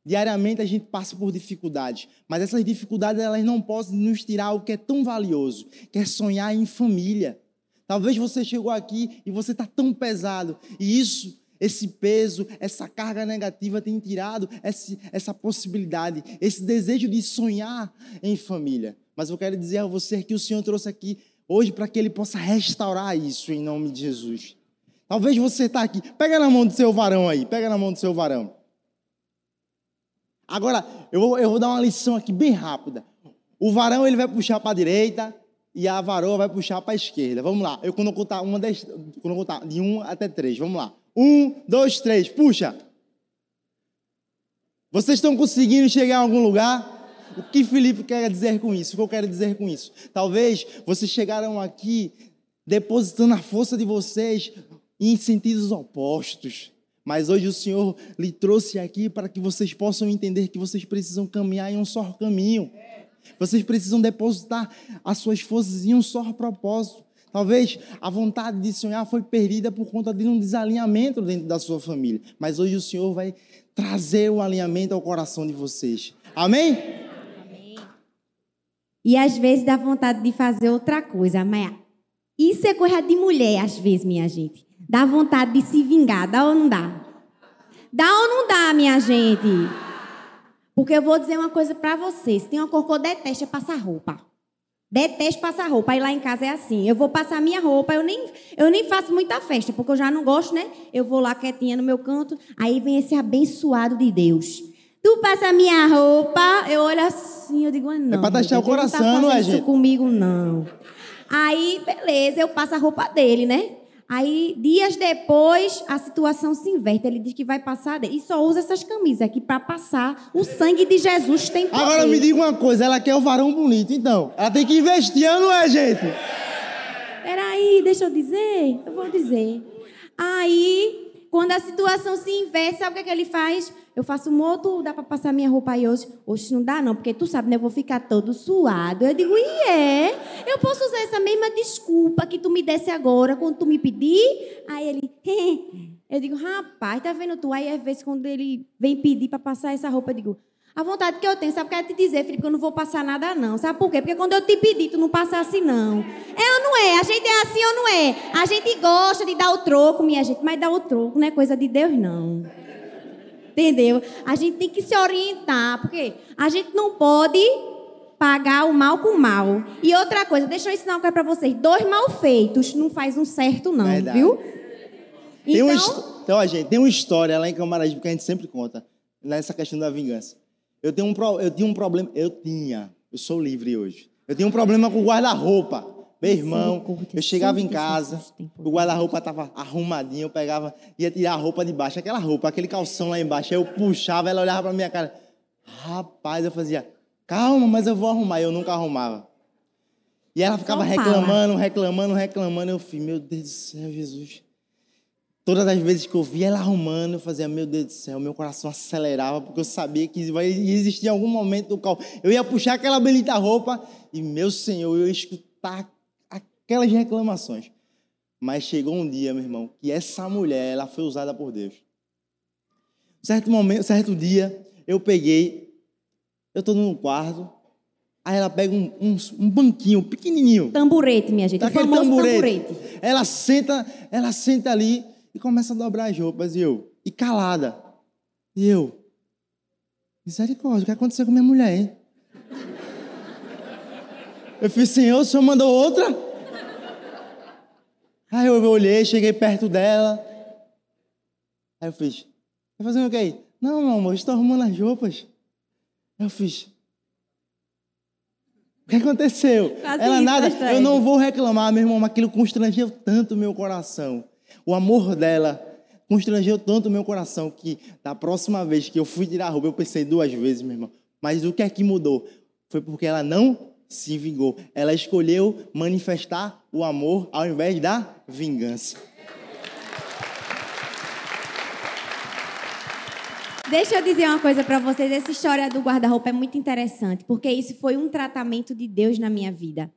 Diariamente a gente passa por dificuldades, mas essas dificuldades elas não podem nos tirar o que é tão valioso, que é sonhar em família. Talvez você chegou aqui e você está tão pesado, e isso, esse peso, essa carga negativa tem tirado essa, essa possibilidade, esse desejo de sonhar em família. Mas eu quero dizer a você que o Senhor trouxe aqui hoje para que Ele possa restaurar isso em nome de Jesus. Talvez você está aqui. Pega na mão do seu varão aí. Pega na mão do seu varão. Agora, eu vou, eu vou dar uma lição aqui bem rápida. O varão ele vai puxar para a direita e a varoa vai puxar para a esquerda. Vamos lá. Eu quando contar uma dez, quando eu contar de um até três. Vamos lá. Um, dois, três. Puxa. Vocês estão conseguindo chegar em algum lugar? O que Felipe quer dizer com isso? O que eu quero dizer com isso? Talvez vocês chegaram aqui depositando a força de vocês em sentidos opostos. Mas hoje o Senhor lhe trouxe aqui para que vocês possam entender que vocês precisam caminhar em um só caminho. Vocês precisam depositar as suas forças em um só propósito. Talvez a vontade de sonhar foi perdida por conta de um desalinhamento dentro da sua família. Mas hoje o Senhor vai trazer o alinhamento ao coração de vocês. Amém? Amém. E às vezes dá vontade de fazer outra coisa, mas isso é coisa de mulher, às vezes, minha gente. Dá vontade de se vingar, dá ou não dá? Dá ou não dá, minha gente? Porque eu vou dizer uma coisa para vocês. Tem uma cor que eu detesto é passar roupa. Detesto passar roupa. Aí lá em casa é assim. Eu vou passar minha roupa. Eu nem, eu nem faço muita festa, porque eu já não gosto, né? Eu vou lá quietinha no meu canto. Aí vem esse abençoado de Deus. Tu passa minha roupa, eu olho assim, eu digo, ah, não. É para deixar o coração, não, tá não é, gente? comigo, não. Aí, beleza, eu passo a roupa dele, né? Aí, dias depois, a situação se inverte. Ele diz que vai passar e só usa essas camisas aqui para passar. O sangue de Jesus tem poder. Agora me diga uma coisa, ela quer o varão bonito, então. Ela tem que investir, não é, gente? Peraí, deixa eu dizer. Eu vou dizer. Aí, quando a situação se inverte, sabe o que, é que ele faz? Eu faço um outro, dá para passar minha roupa aí hoje? Hoje não dá não, porque tu sabe, né? Eu vou ficar todo suado. Eu digo, e é? Eu posso usar essa mesma desculpa que tu me desse agora, quando tu me pedir? Aí ele, eu digo, rapaz, tá vendo tu? Aí às vezes quando ele vem pedir para passar essa roupa, eu digo, a vontade que eu tenho, sabe o que eu te dizer, Felipe, que eu não vou passar nada não. Sabe por quê? Porque quando eu te pedir, tu não passa assim não. É ou não é? A gente é assim ou não é? A gente gosta de dar o troco, minha gente, mas dar o troco não é coisa de Deus não. Entendeu? A gente tem que se orientar, porque a gente não pode pagar o mal com o mal. E outra coisa, deixa eu ensinar uma coisa pra vocês. Dois mal feitos não faz um certo, não, Verdade. viu? Tem Então, então, gente, tem uma história lá em Camaragibe que a gente sempre conta, nessa questão da vingança. Eu, tenho um pro- eu tinha um problema, eu tinha, eu sou livre hoje. Eu tinha um problema com o guarda-roupa. Meu irmão, Misericórdia, eu chegava em casa, o guarda-roupa estava arrumadinho, eu pegava, ia tirar a roupa de baixo, aquela roupa, aquele calção lá embaixo, aí eu puxava, ela olhava pra minha cara. Rapaz, eu fazia, calma, mas eu vou arrumar. E eu nunca arrumava. E ela ficava reclamando, reclamando, reclamando. Eu fiz, meu Deus do céu, Jesus. Todas as vezes que eu via ela arrumando, eu fazia, meu Deus do céu, meu coração acelerava, porque eu sabia que vai existir algum momento do qual eu ia puxar aquela bendita roupa e, meu Senhor, eu ia escutar aquelas reclamações. Mas chegou um dia, meu irmão, que essa mulher, ela foi usada por Deus. Certo momento, certo dia, eu peguei, eu estou no quarto, aí ela pega um, um, um banquinho pequenininho, tamborete, minha gente. Famoso tamborete. tamborete. Ela senta, ela senta ali e começa a dobrar as roupas. E eu, e calada. E eu, misericórdia, o que aconteceu com minha mulher, hein? Eu fiz, Senhor, o Senhor mandou outra? Aí eu olhei, cheguei perto dela. Aí eu fiz, tá fazendo o que aí? Não, meu amor, estou arrumando as roupas. Aí eu fiz, o que aconteceu? Ela isso, nada, eu não vou reclamar, meu irmão, mas aquilo constrangeu tanto o meu coração. O amor dela constrangeu tanto o meu coração que da próxima vez que eu fui tirar a roupa, eu pensei duas vezes, meu irmão. Mas o que é que mudou? Foi porque ela não se vingou. Ela escolheu manifestar o amor ao invés da vingança. Deixa eu dizer uma coisa pra vocês. Essa história do guarda-roupa é muito interessante, porque isso foi um tratamento de Deus na minha vida.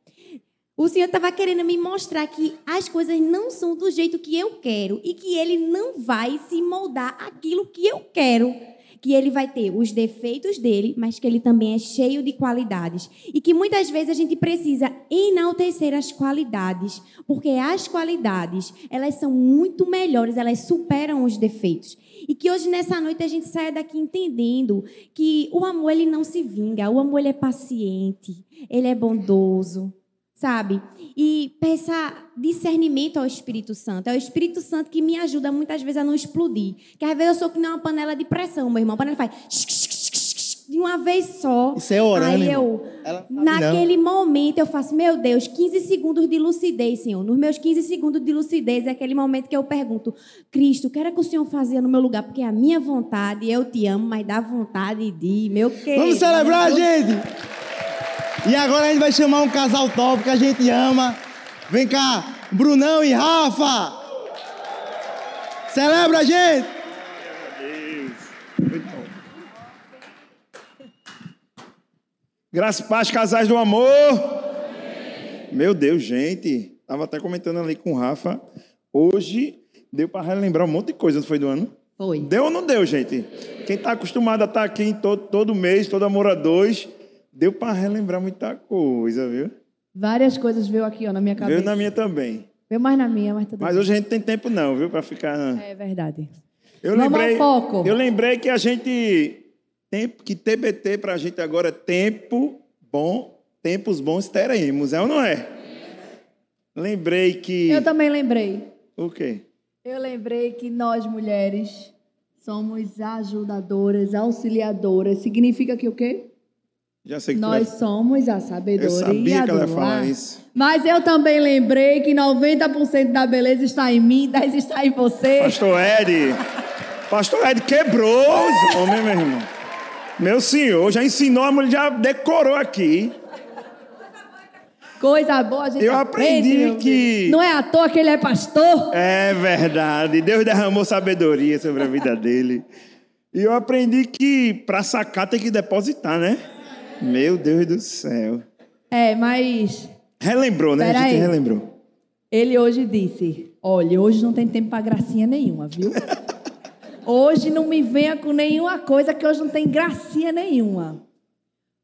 O Senhor estava querendo me mostrar que as coisas não são do jeito que eu quero e que Ele não vai se moldar aquilo que eu quero. Que Ele vai ter os defeitos dele, mas que Ele também é cheio de qualidades. E que muitas vezes a gente precisa enaltecer as qualidades, porque as qualidades, elas são muito melhores, elas superam os defeitos. E que hoje, nessa noite, a gente saia daqui entendendo que o amor, ele não se vinga. O amor, ele é paciente. Ele é bondoso. Sabe? E pensar discernimento ao Espírito Santo. É o Espírito Santo que me ajuda muitas vezes a não explodir. Que às vezes eu sou que nem uma panela de pressão, meu irmão. A panela faz de uma vez só. Isso é orando, Aí irmão. eu, Ela não naquele momento, eu faço, meu Deus, 15 segundos de lucidez, Senhor. Nos meus 15 segundos de lucidez é aquele momento que eu pergunto, Cristo, o que era que o Senhor fazia no meu lugar? Porque é a minha vontade, eu te amo, mas dá vontade de, meu querido. Vamos celebrar, gente! E agora a gente vai chamar um casal top que a gente ama. Vem cá, Brunão e Rafa! Celebra, gente! Graças e paz, casais do amor. Meu Deus, gente. Tava até comentando ali com o Rafa. Hoje deu para relembrar um monte de coisa, não foi do ano? Foi. Deu ou não deu, gente? Quem está acostumado a estar aqui em todo, todo mês, todo amor a dois, deu para relembrar muita coisa, viu? Várias coisas veio aqui, ó, na minha cabeça. Veio na minha também. Veio mais na minha, mas tudo Mas bem. hoje a gente tem tempo não, viu, para ficar. É verdade. Eu Vamos lembrei, foco. eu lembrei que a gente tempo que TBT para a gente agora é tempo bom, tempos bons teremos, é ou não é? Lembrei que Eu também lembrei. o quê? Eu lembrei que nós mulheres somos ajudadoras, auxiliadoras. Significa que o quê? Já sei que Nós vai- somos a sabedoria Eu sabia que ela ia falar lar. isso. Mas eu também lembrei que 90% da beleza está em mim, 10% está em você. Pastor Ed. Pastor Ed quebrou os homens, meu irmão. Meu senhor, já ensinou, a mulher já decorou aqui. Coisa boa, a gente Eu aprende, aprendi que-. Não é à toa que ele é pastor. É verdade. Deus derramou sabedoria sobre a vida dele. E eu aprendi que para sacar tem que depositar, né? Meu Deus do céu. É, mas Relembrou, né? Pera a gente aí. relembrou. ele hoje disse: Olha, hoje não tem tempo para gracinha nenhuma, viu? Hoje não me venha com nenhuma coisa que hoje não tem gracinha nenhuma.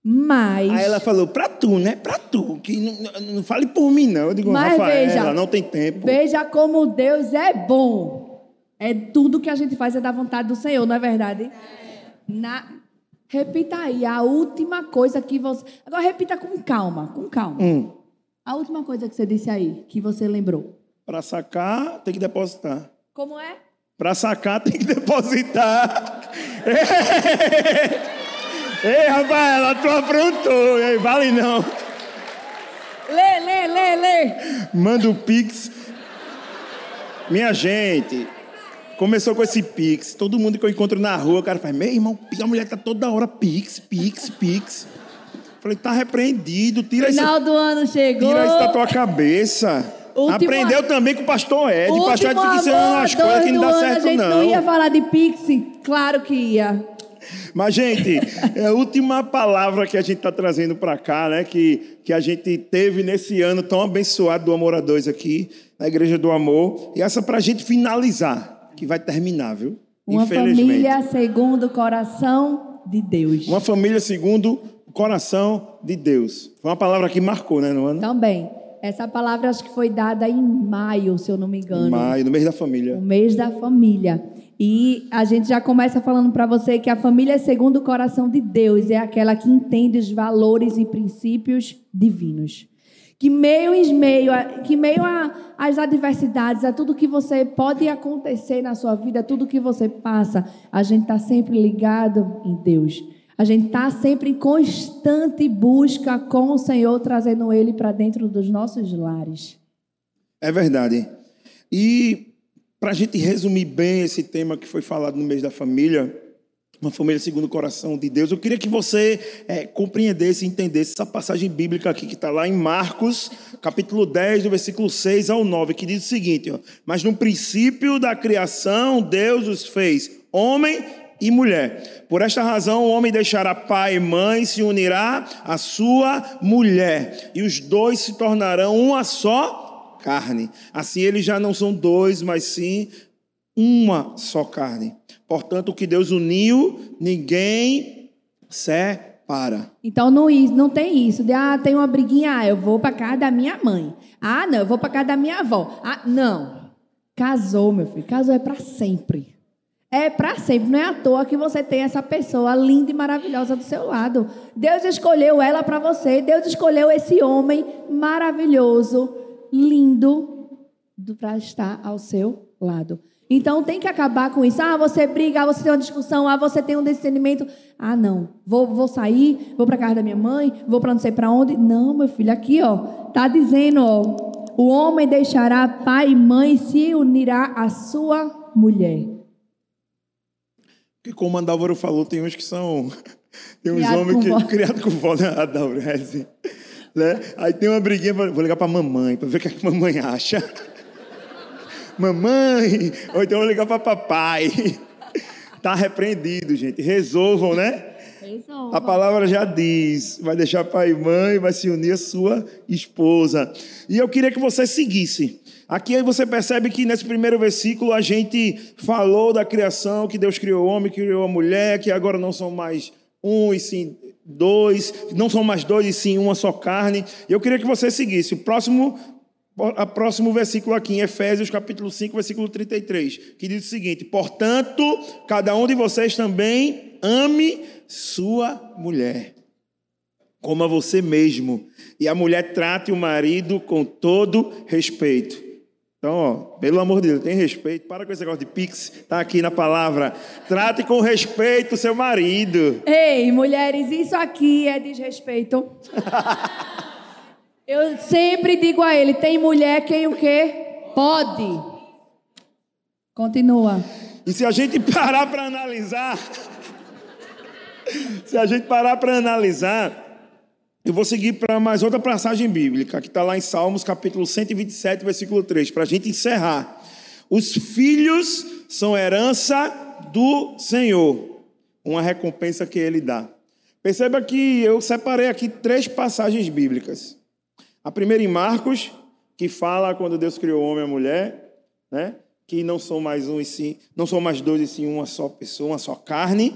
Mas. Aí ela falou, pra tu, né? Pra tu, que não, não- fale por mim, não. Eu digo, Mas Rafaela, veja, não tem tempo. Veja como Deus é bom. É tudo que a gente faz é da vontade do Senhor, não é verdade? Na... Repita aí a última coisa que você. Agora repita com calma, com calma. Um, A última coisa que você disse aí, que você lembrou. para sacar, tem que depositar. Como é? Para sacar, tem que depositar. Ei, Ei, Rafaela, tu aprontou. Ei, vale não. Lê, lê, lê, lê. Manda o Pix. Minha gente, começou com esse Pix. Todo mundo que eu encontro na rua, o cara faz, meu irmão, a mulher tá toda hora Pix, Pix, Pix. Falei, tá repreendido, tira isso, Final do ano chegou. tira isso da tua cabeça. Último- Aprendeu também com o pastor Ed. O pastor Ed fica ensinando as coisas que não dá certo, A gente não. não. ia falar de Pix? Claro que ia. Mas, gente, é a última palavra que a gente está trazendo para cá, né? Que, que a gente teve nesse ano tão abençoado do Amor a Dois aqui, na Igreja do Amor. E essa para a gente finalizar, que vai terminar, viu? Uma família segundo o coração de Deus. Uma família segundo o coração de Deus. Foi uma palavra que marcou, né, no ano? Também. Essa palavra acho que foi dada em maio, se eu não me engano. Em maio, no mês da família. O mês da família. E a gente já começa falando para você que a família é segundo o coração de Deus, é aquela que entende os valores e princípios divinos. Que meio em meio, que meio às adversidades, a tudo que você pode acontecer na sua vida, tudo que você passa, a gente está sempre ligado em Deus. A gente está sempre em constante busca com o Senhor, trazendo Ele para dentro dos nossos lares. É verdade. E para a gente resumir bem esse tema que foi falado no mês da família, uma família segundo o coração de Deus, eu queria que você eh, compreendesse entendesse essa passagem bíblica aqui que está lá em Marcos, capítulo 10, do versículo 6 ao 9, que diz o seguinte: ó, Mas no princípio da criação, Deus os fez homem e mulher. Por esta razão, o homem deixará pai e mãe, se unirá à sua mulher, e os dois se tornarão uma só carne. Assim eles já não são dois, mas sim uma só carne. Portanto, o que Deus uniu, ninguém separa. Então não, não tem isso de, ah, tem uma briguinha, ah, eu vou para casa da minha mãe. Ah, não, eu vou para casa da minha avó. Ah, não. Casou, meu filho. Casou é para sempre. É para sempre. Não é à toa que você tem essa pessoa linda e maravilhosa do seu lado. Deus escolheu ela para você. Deus escolheu esse homem maravilhoso, lindo, para estar ao seu lado. Então tem que acabar com isso. Ah, você briga, ah, você tem uma discussão, ah, você tem um discernimento. Ah, não. Vou, vou sair, vou para casa da minha mãe, vou para não sei para onde. Não, meu filho, aqui, ó, tá dizendo, ó, o homem deixará pai e mãe e se unirá à sua mulher. Porque como a Dálvaro falou, tem uns que são. Tem uns Criado homens que. vó. Criado com vó, né? A Dálvaro, é assim. Né? Aí tem uma briguinha, vou ligar pra mamãe, pra ver o que a mamãe acha. mamãe! Ou então vou ligar pra papai. Tá repreendido, gente. Resolvam, né? A palavra já diz: vai deixar pai e mãe, vai se unir à sua esposa. E eu queria que você seguisse. Aqui aí você percebe que nesse primeiro versículo a gente falou da criação, que Deus criou o homem, criou a mulher, que agora não são mais um e sim dois, não são mais dois e sim uma só carne. E eu queria que você seguisse. O próximo a próximo versículo aqui, em Efésios capítulo 5, versículo 33, que diz o seguinte: Portanto, cada um de vocês também ame sua mulher, como a você mesmo, e a mulher trate o marido com todo respeito. Então, ó, pelo amor de Deus, tem respeito. Para com esse negócio de pix, tá aqui na palavra. Trate com respeito o seu marido. Ei, mulheres, isso aqui é desrespeito. Eu sempre digo a ele: tem mulher quem o quê? Pode. Continua. E se a gente parar para analisar, se a gente parar para analisar, eu vou seguir para mais outra passagem bíblica, que está lá em Salmos, capítulo 127, versículo 3, para a gente encerrar. Os filhos são herança do Senhor, uma recompensa que Ele dá. Perceba que eu separei aqui três passagens bíblicas. A primeira em Marcos, que fala quando Deus criou o homem e a mulher, né? que não são mais um e sim, não são mais dois e sim uma só pessoa, uma só carne.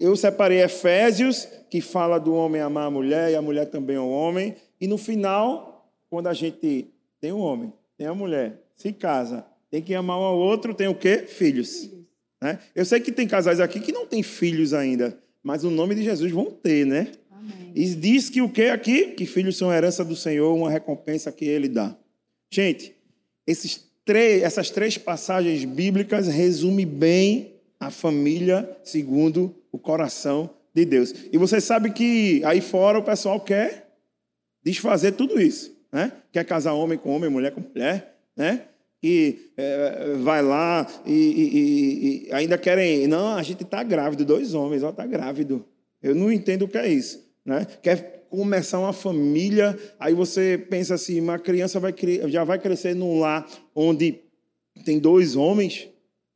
Eu separei Efésios, que fala do homem amar a mulher e a mulher também ao homem. E no final, quando a gente tem um homem, tem a mulher, se casa, tem que amar um ao outro, tem o quê? Filhos. Né? Eu sei que tem casais aqui que não têm filhos ainda, mas o nome de Jesus vão ter, né? E diz que o que aqui? Que filhos são herança do Senhor, uma recompensa que ele dá. Gente, esses três, essas três passagens bíblicas resumem bem a família segundo o coração de Deus. E você sabe que aí fora o pessoal quer desfazer tudo isso, né? Quer casar homem com homem, mulher com mulher, né? E é, vai lá e, e, e, ainda querem. Não, a gente está grávido, dois homens, ó, está grávido. Eu não entendo o que é isso. Né? Quer começar uma família, aí você pensa assim: uma criança vai, já vai crescer num lar onde tem dois homens.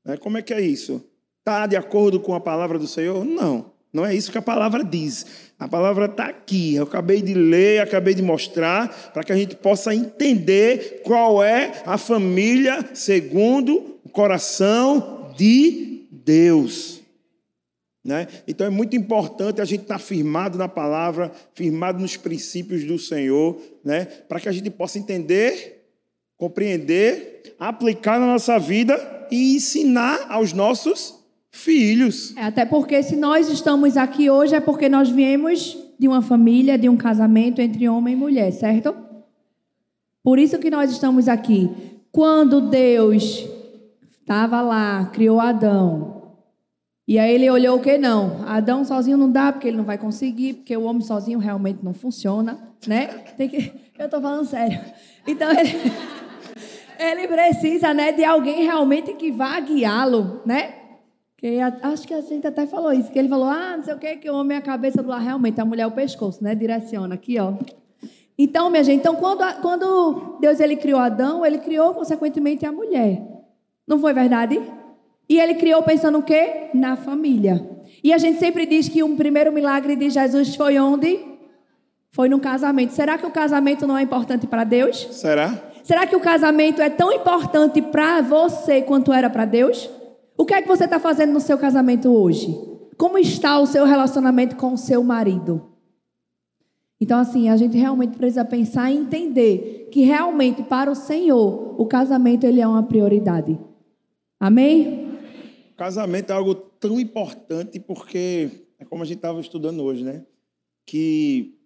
Né? Como é que é isso? Está de acordo com a palavra do Senhor? Não, não é isso que a palavra diz. A palavra está aqui. Eu acabei de ler, acabei de mostrar, para que a gente possa entender qual é a família segundo o coração de Deus. Né? Então é muito importante a gente estar tá firmado na palavra, firmado nos princípios do Senhor, né? para que a gente possa entender, compreender, aplicar na nossa vida e ensinar aos nossos filhos. É, até porque se nós estamos aqui hoje é porque nós viemos de uma família, de um casamento entre homem e mulher, certo? Por isso que nós estamos aqui. Quando Deus estava lá, criou Adão, e aí ele olhou o que não? Adão sozinho não dá, porque ele não vai conseguir, porque o homem sozinho realmente não funciona, né? Tem que... Eu estou falando sério. Então ele, ele precisa, né, de alguém realmente que vá guiá-lo, né? Que acho que a gente até falou isso, que ele falou, ah, não sei o que, que o homem é a cabeça do lar, realmente, a mulher é o pescoço, né? Direciona aqui, ó. Então, minha gente, então quando, quando Deus ele criou Adão, ele criou consequentemente a mulher. Não foi verdade? E ele criou pensando o quê? Na família. E a gente sempre diz que o primeiro milagre de Jesus foi onde? Foi no casamento. Será que o casamento não é importante para Deus? Será? Será que o casamento é tão importante para você quanto era para Deus? O que é que você está fazendo no seu casamento hoje? Como está o seu relacionamento com o seu marido? Então, assim, a gente realmente precisa pensar e entender que realmente para o Senhor o casamento ele é uma prioridade. Amém? Casamento é algo tão importante porque é como a gente estava estudando hoje, né? Que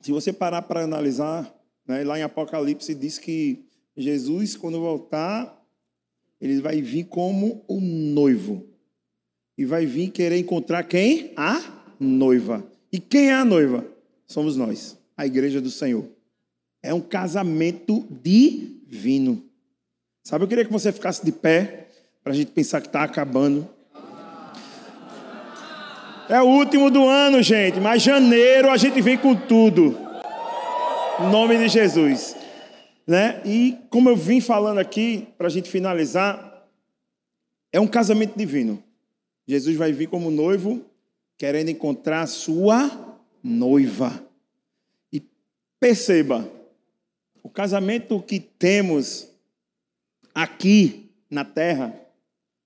se você parar para analisar, né, lá em Apocalipse diz que Jesus, quando voltar, ele vai vir como o noivo. E vai vir querer encontrar quem? A noiva. E quem é a noiva? Somos nós, a igreja do Senhor. É um casamento divino. Sabe, eu queria que você ficasse de pé, para a gente pensar que está acabando. É o último do ano, gente, mas janeiro a gente vem com tudo. Em nome de Jesus. Né? E como eu vim falando aqui, para a gente finalizar, é um casamento divino. Jesus vai vir como noivo, querendo encontrar a sua noiva. E perceba, o casamento que temos aqui na terra,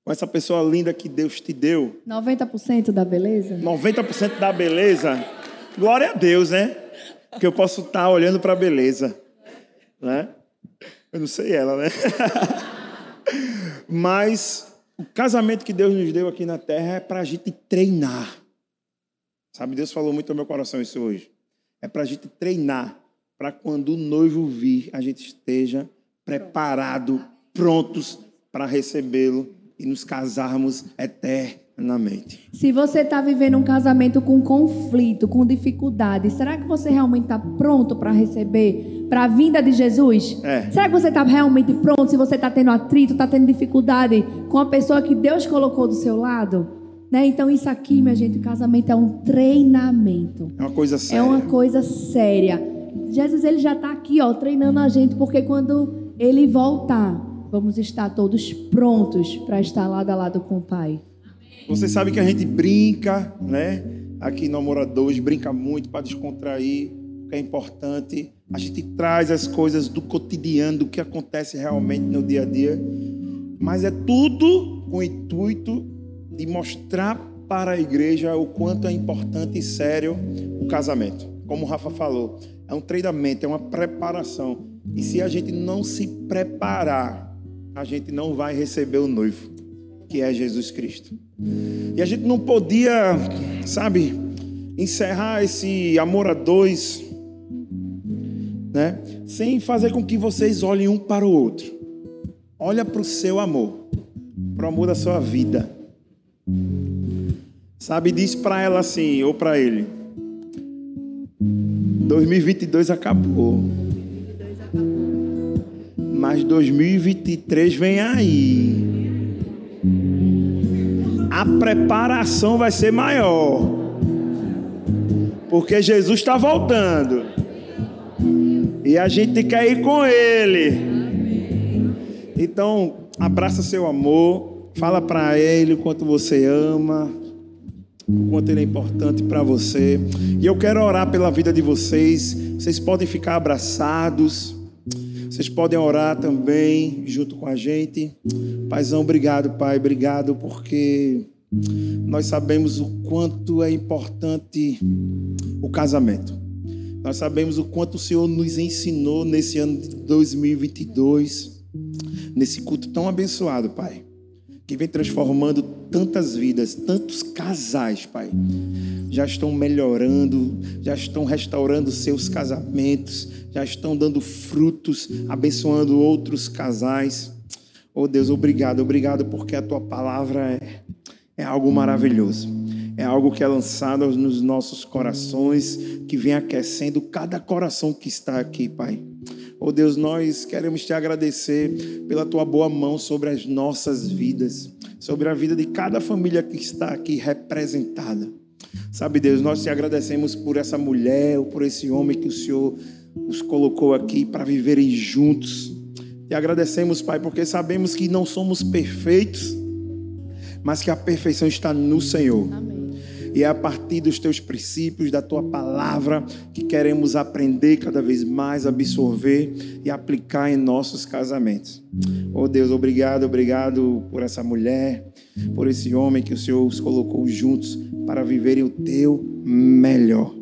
com essa pessoa linda que Deus te deu. 90% da beleza? 90% da beleza. Glória a Deus, né? Que eu posso estar olhando para a beleza né? Eu não sei ela, né? Mas o casamento que Deus nos deu aqui na terra é para a gente treinar. Sabe, Deus falou muito ao meu coração isso hoje. É para a gente treinar, para quando o noivo vir, a gente esteja preparado, prontos para recebê-lo e nos casarmos eternamente mente. Se você está vivendo um casamento com conflito, com dificuldade, será que você realmente está pronto para receber, para a vinda de Jesus? É. Será que você está realmente pronto? Se você está tendo atrito, está tendo dificuldade com a pessoa que Deus colocou do seu lado? Né? Então, isso aqui, minha gente, o casamento é um treinamento. É uma coisa séria. É uma coisa séria. Jesus ele já está aqui, ó, treinando a gente, porque quando ele voltar, vamos estar todos prontos para estar lado a lado com o Pai. Você sabe que a gente brinca, né? Aqui no Amoradores, brinca muito para descontrair, que é importante. A gente traz as coisas do cotidiano, do que acontece realmente no dia a dia. Mas é tudo com o intuito de mostrar para a igreja o quanto é importante e sério o casamento. Como o Rafa falou, é um treinamento, é uma preparação. E se a gente não se preparar, a gente não vai receber o noivo que é Jesus Cristo. E a gente não podia sabe, encerrar esse amor a dois, né? Sem fazer com que vocês olhem um para o outro. Olha para o seu amor, para o amor da sua vida. Sabe, diz para ela assim, ou para ele: 2022 acabou. Mas 2023 vem aí. A preparação vai ser maior. Porque Jesus está voltando. E a gente quer ir com Ele. Então, abraça seu amor. Fala para Ele o quanto você ama o quanto ele é importante para você. E eu quero orar pela vida de vocês. Vocês podem ficar abraçados. Vocês podem orar também junto com a gente. Paizão, obrigado, Pai. Obrigado porque nós sabemos o quanto é importante o casamento. Nós sabemos o quanto o Senhor nos ensinou nesse ano de 2022, nesse culto tão abençoado, Pai que vem transformando tantas vidas, tantos casais, Pai. Já estão melhorando, já estão restaurando seus casamentos, já estão dando frutos, abençoando outros casais. Oh Deus, obrigado, obrigado porque a tua palavra é, é algo maravilhoso. É algo que é lançado nos nossos corações, que vem aquecendo cada coração que está aqui, Pai. Oh Deus, nós queremos te agradecer pela tua boa mão sobre as nossas vidas, sobre a vida de cada família que está aqui representada. Sabe, Deus, nós te agradecemos por essa mulher ou por esse homem que o Senhor os colocou aqui para viverem juntos. Te agradecemos, Pai, porque sabemos que não somos perfeitos, mas que a perfeição está no Senhor. Amém. E é a partir dos teus princípios, da tua palavra, que queremos aprender cada vez mais, absorver e aplicar em nossos casamentos. Oh Deus, obrigado, obrigado por essa mulher, por esse homem que o Senhor os colocou juntos para viverem o teu melhor.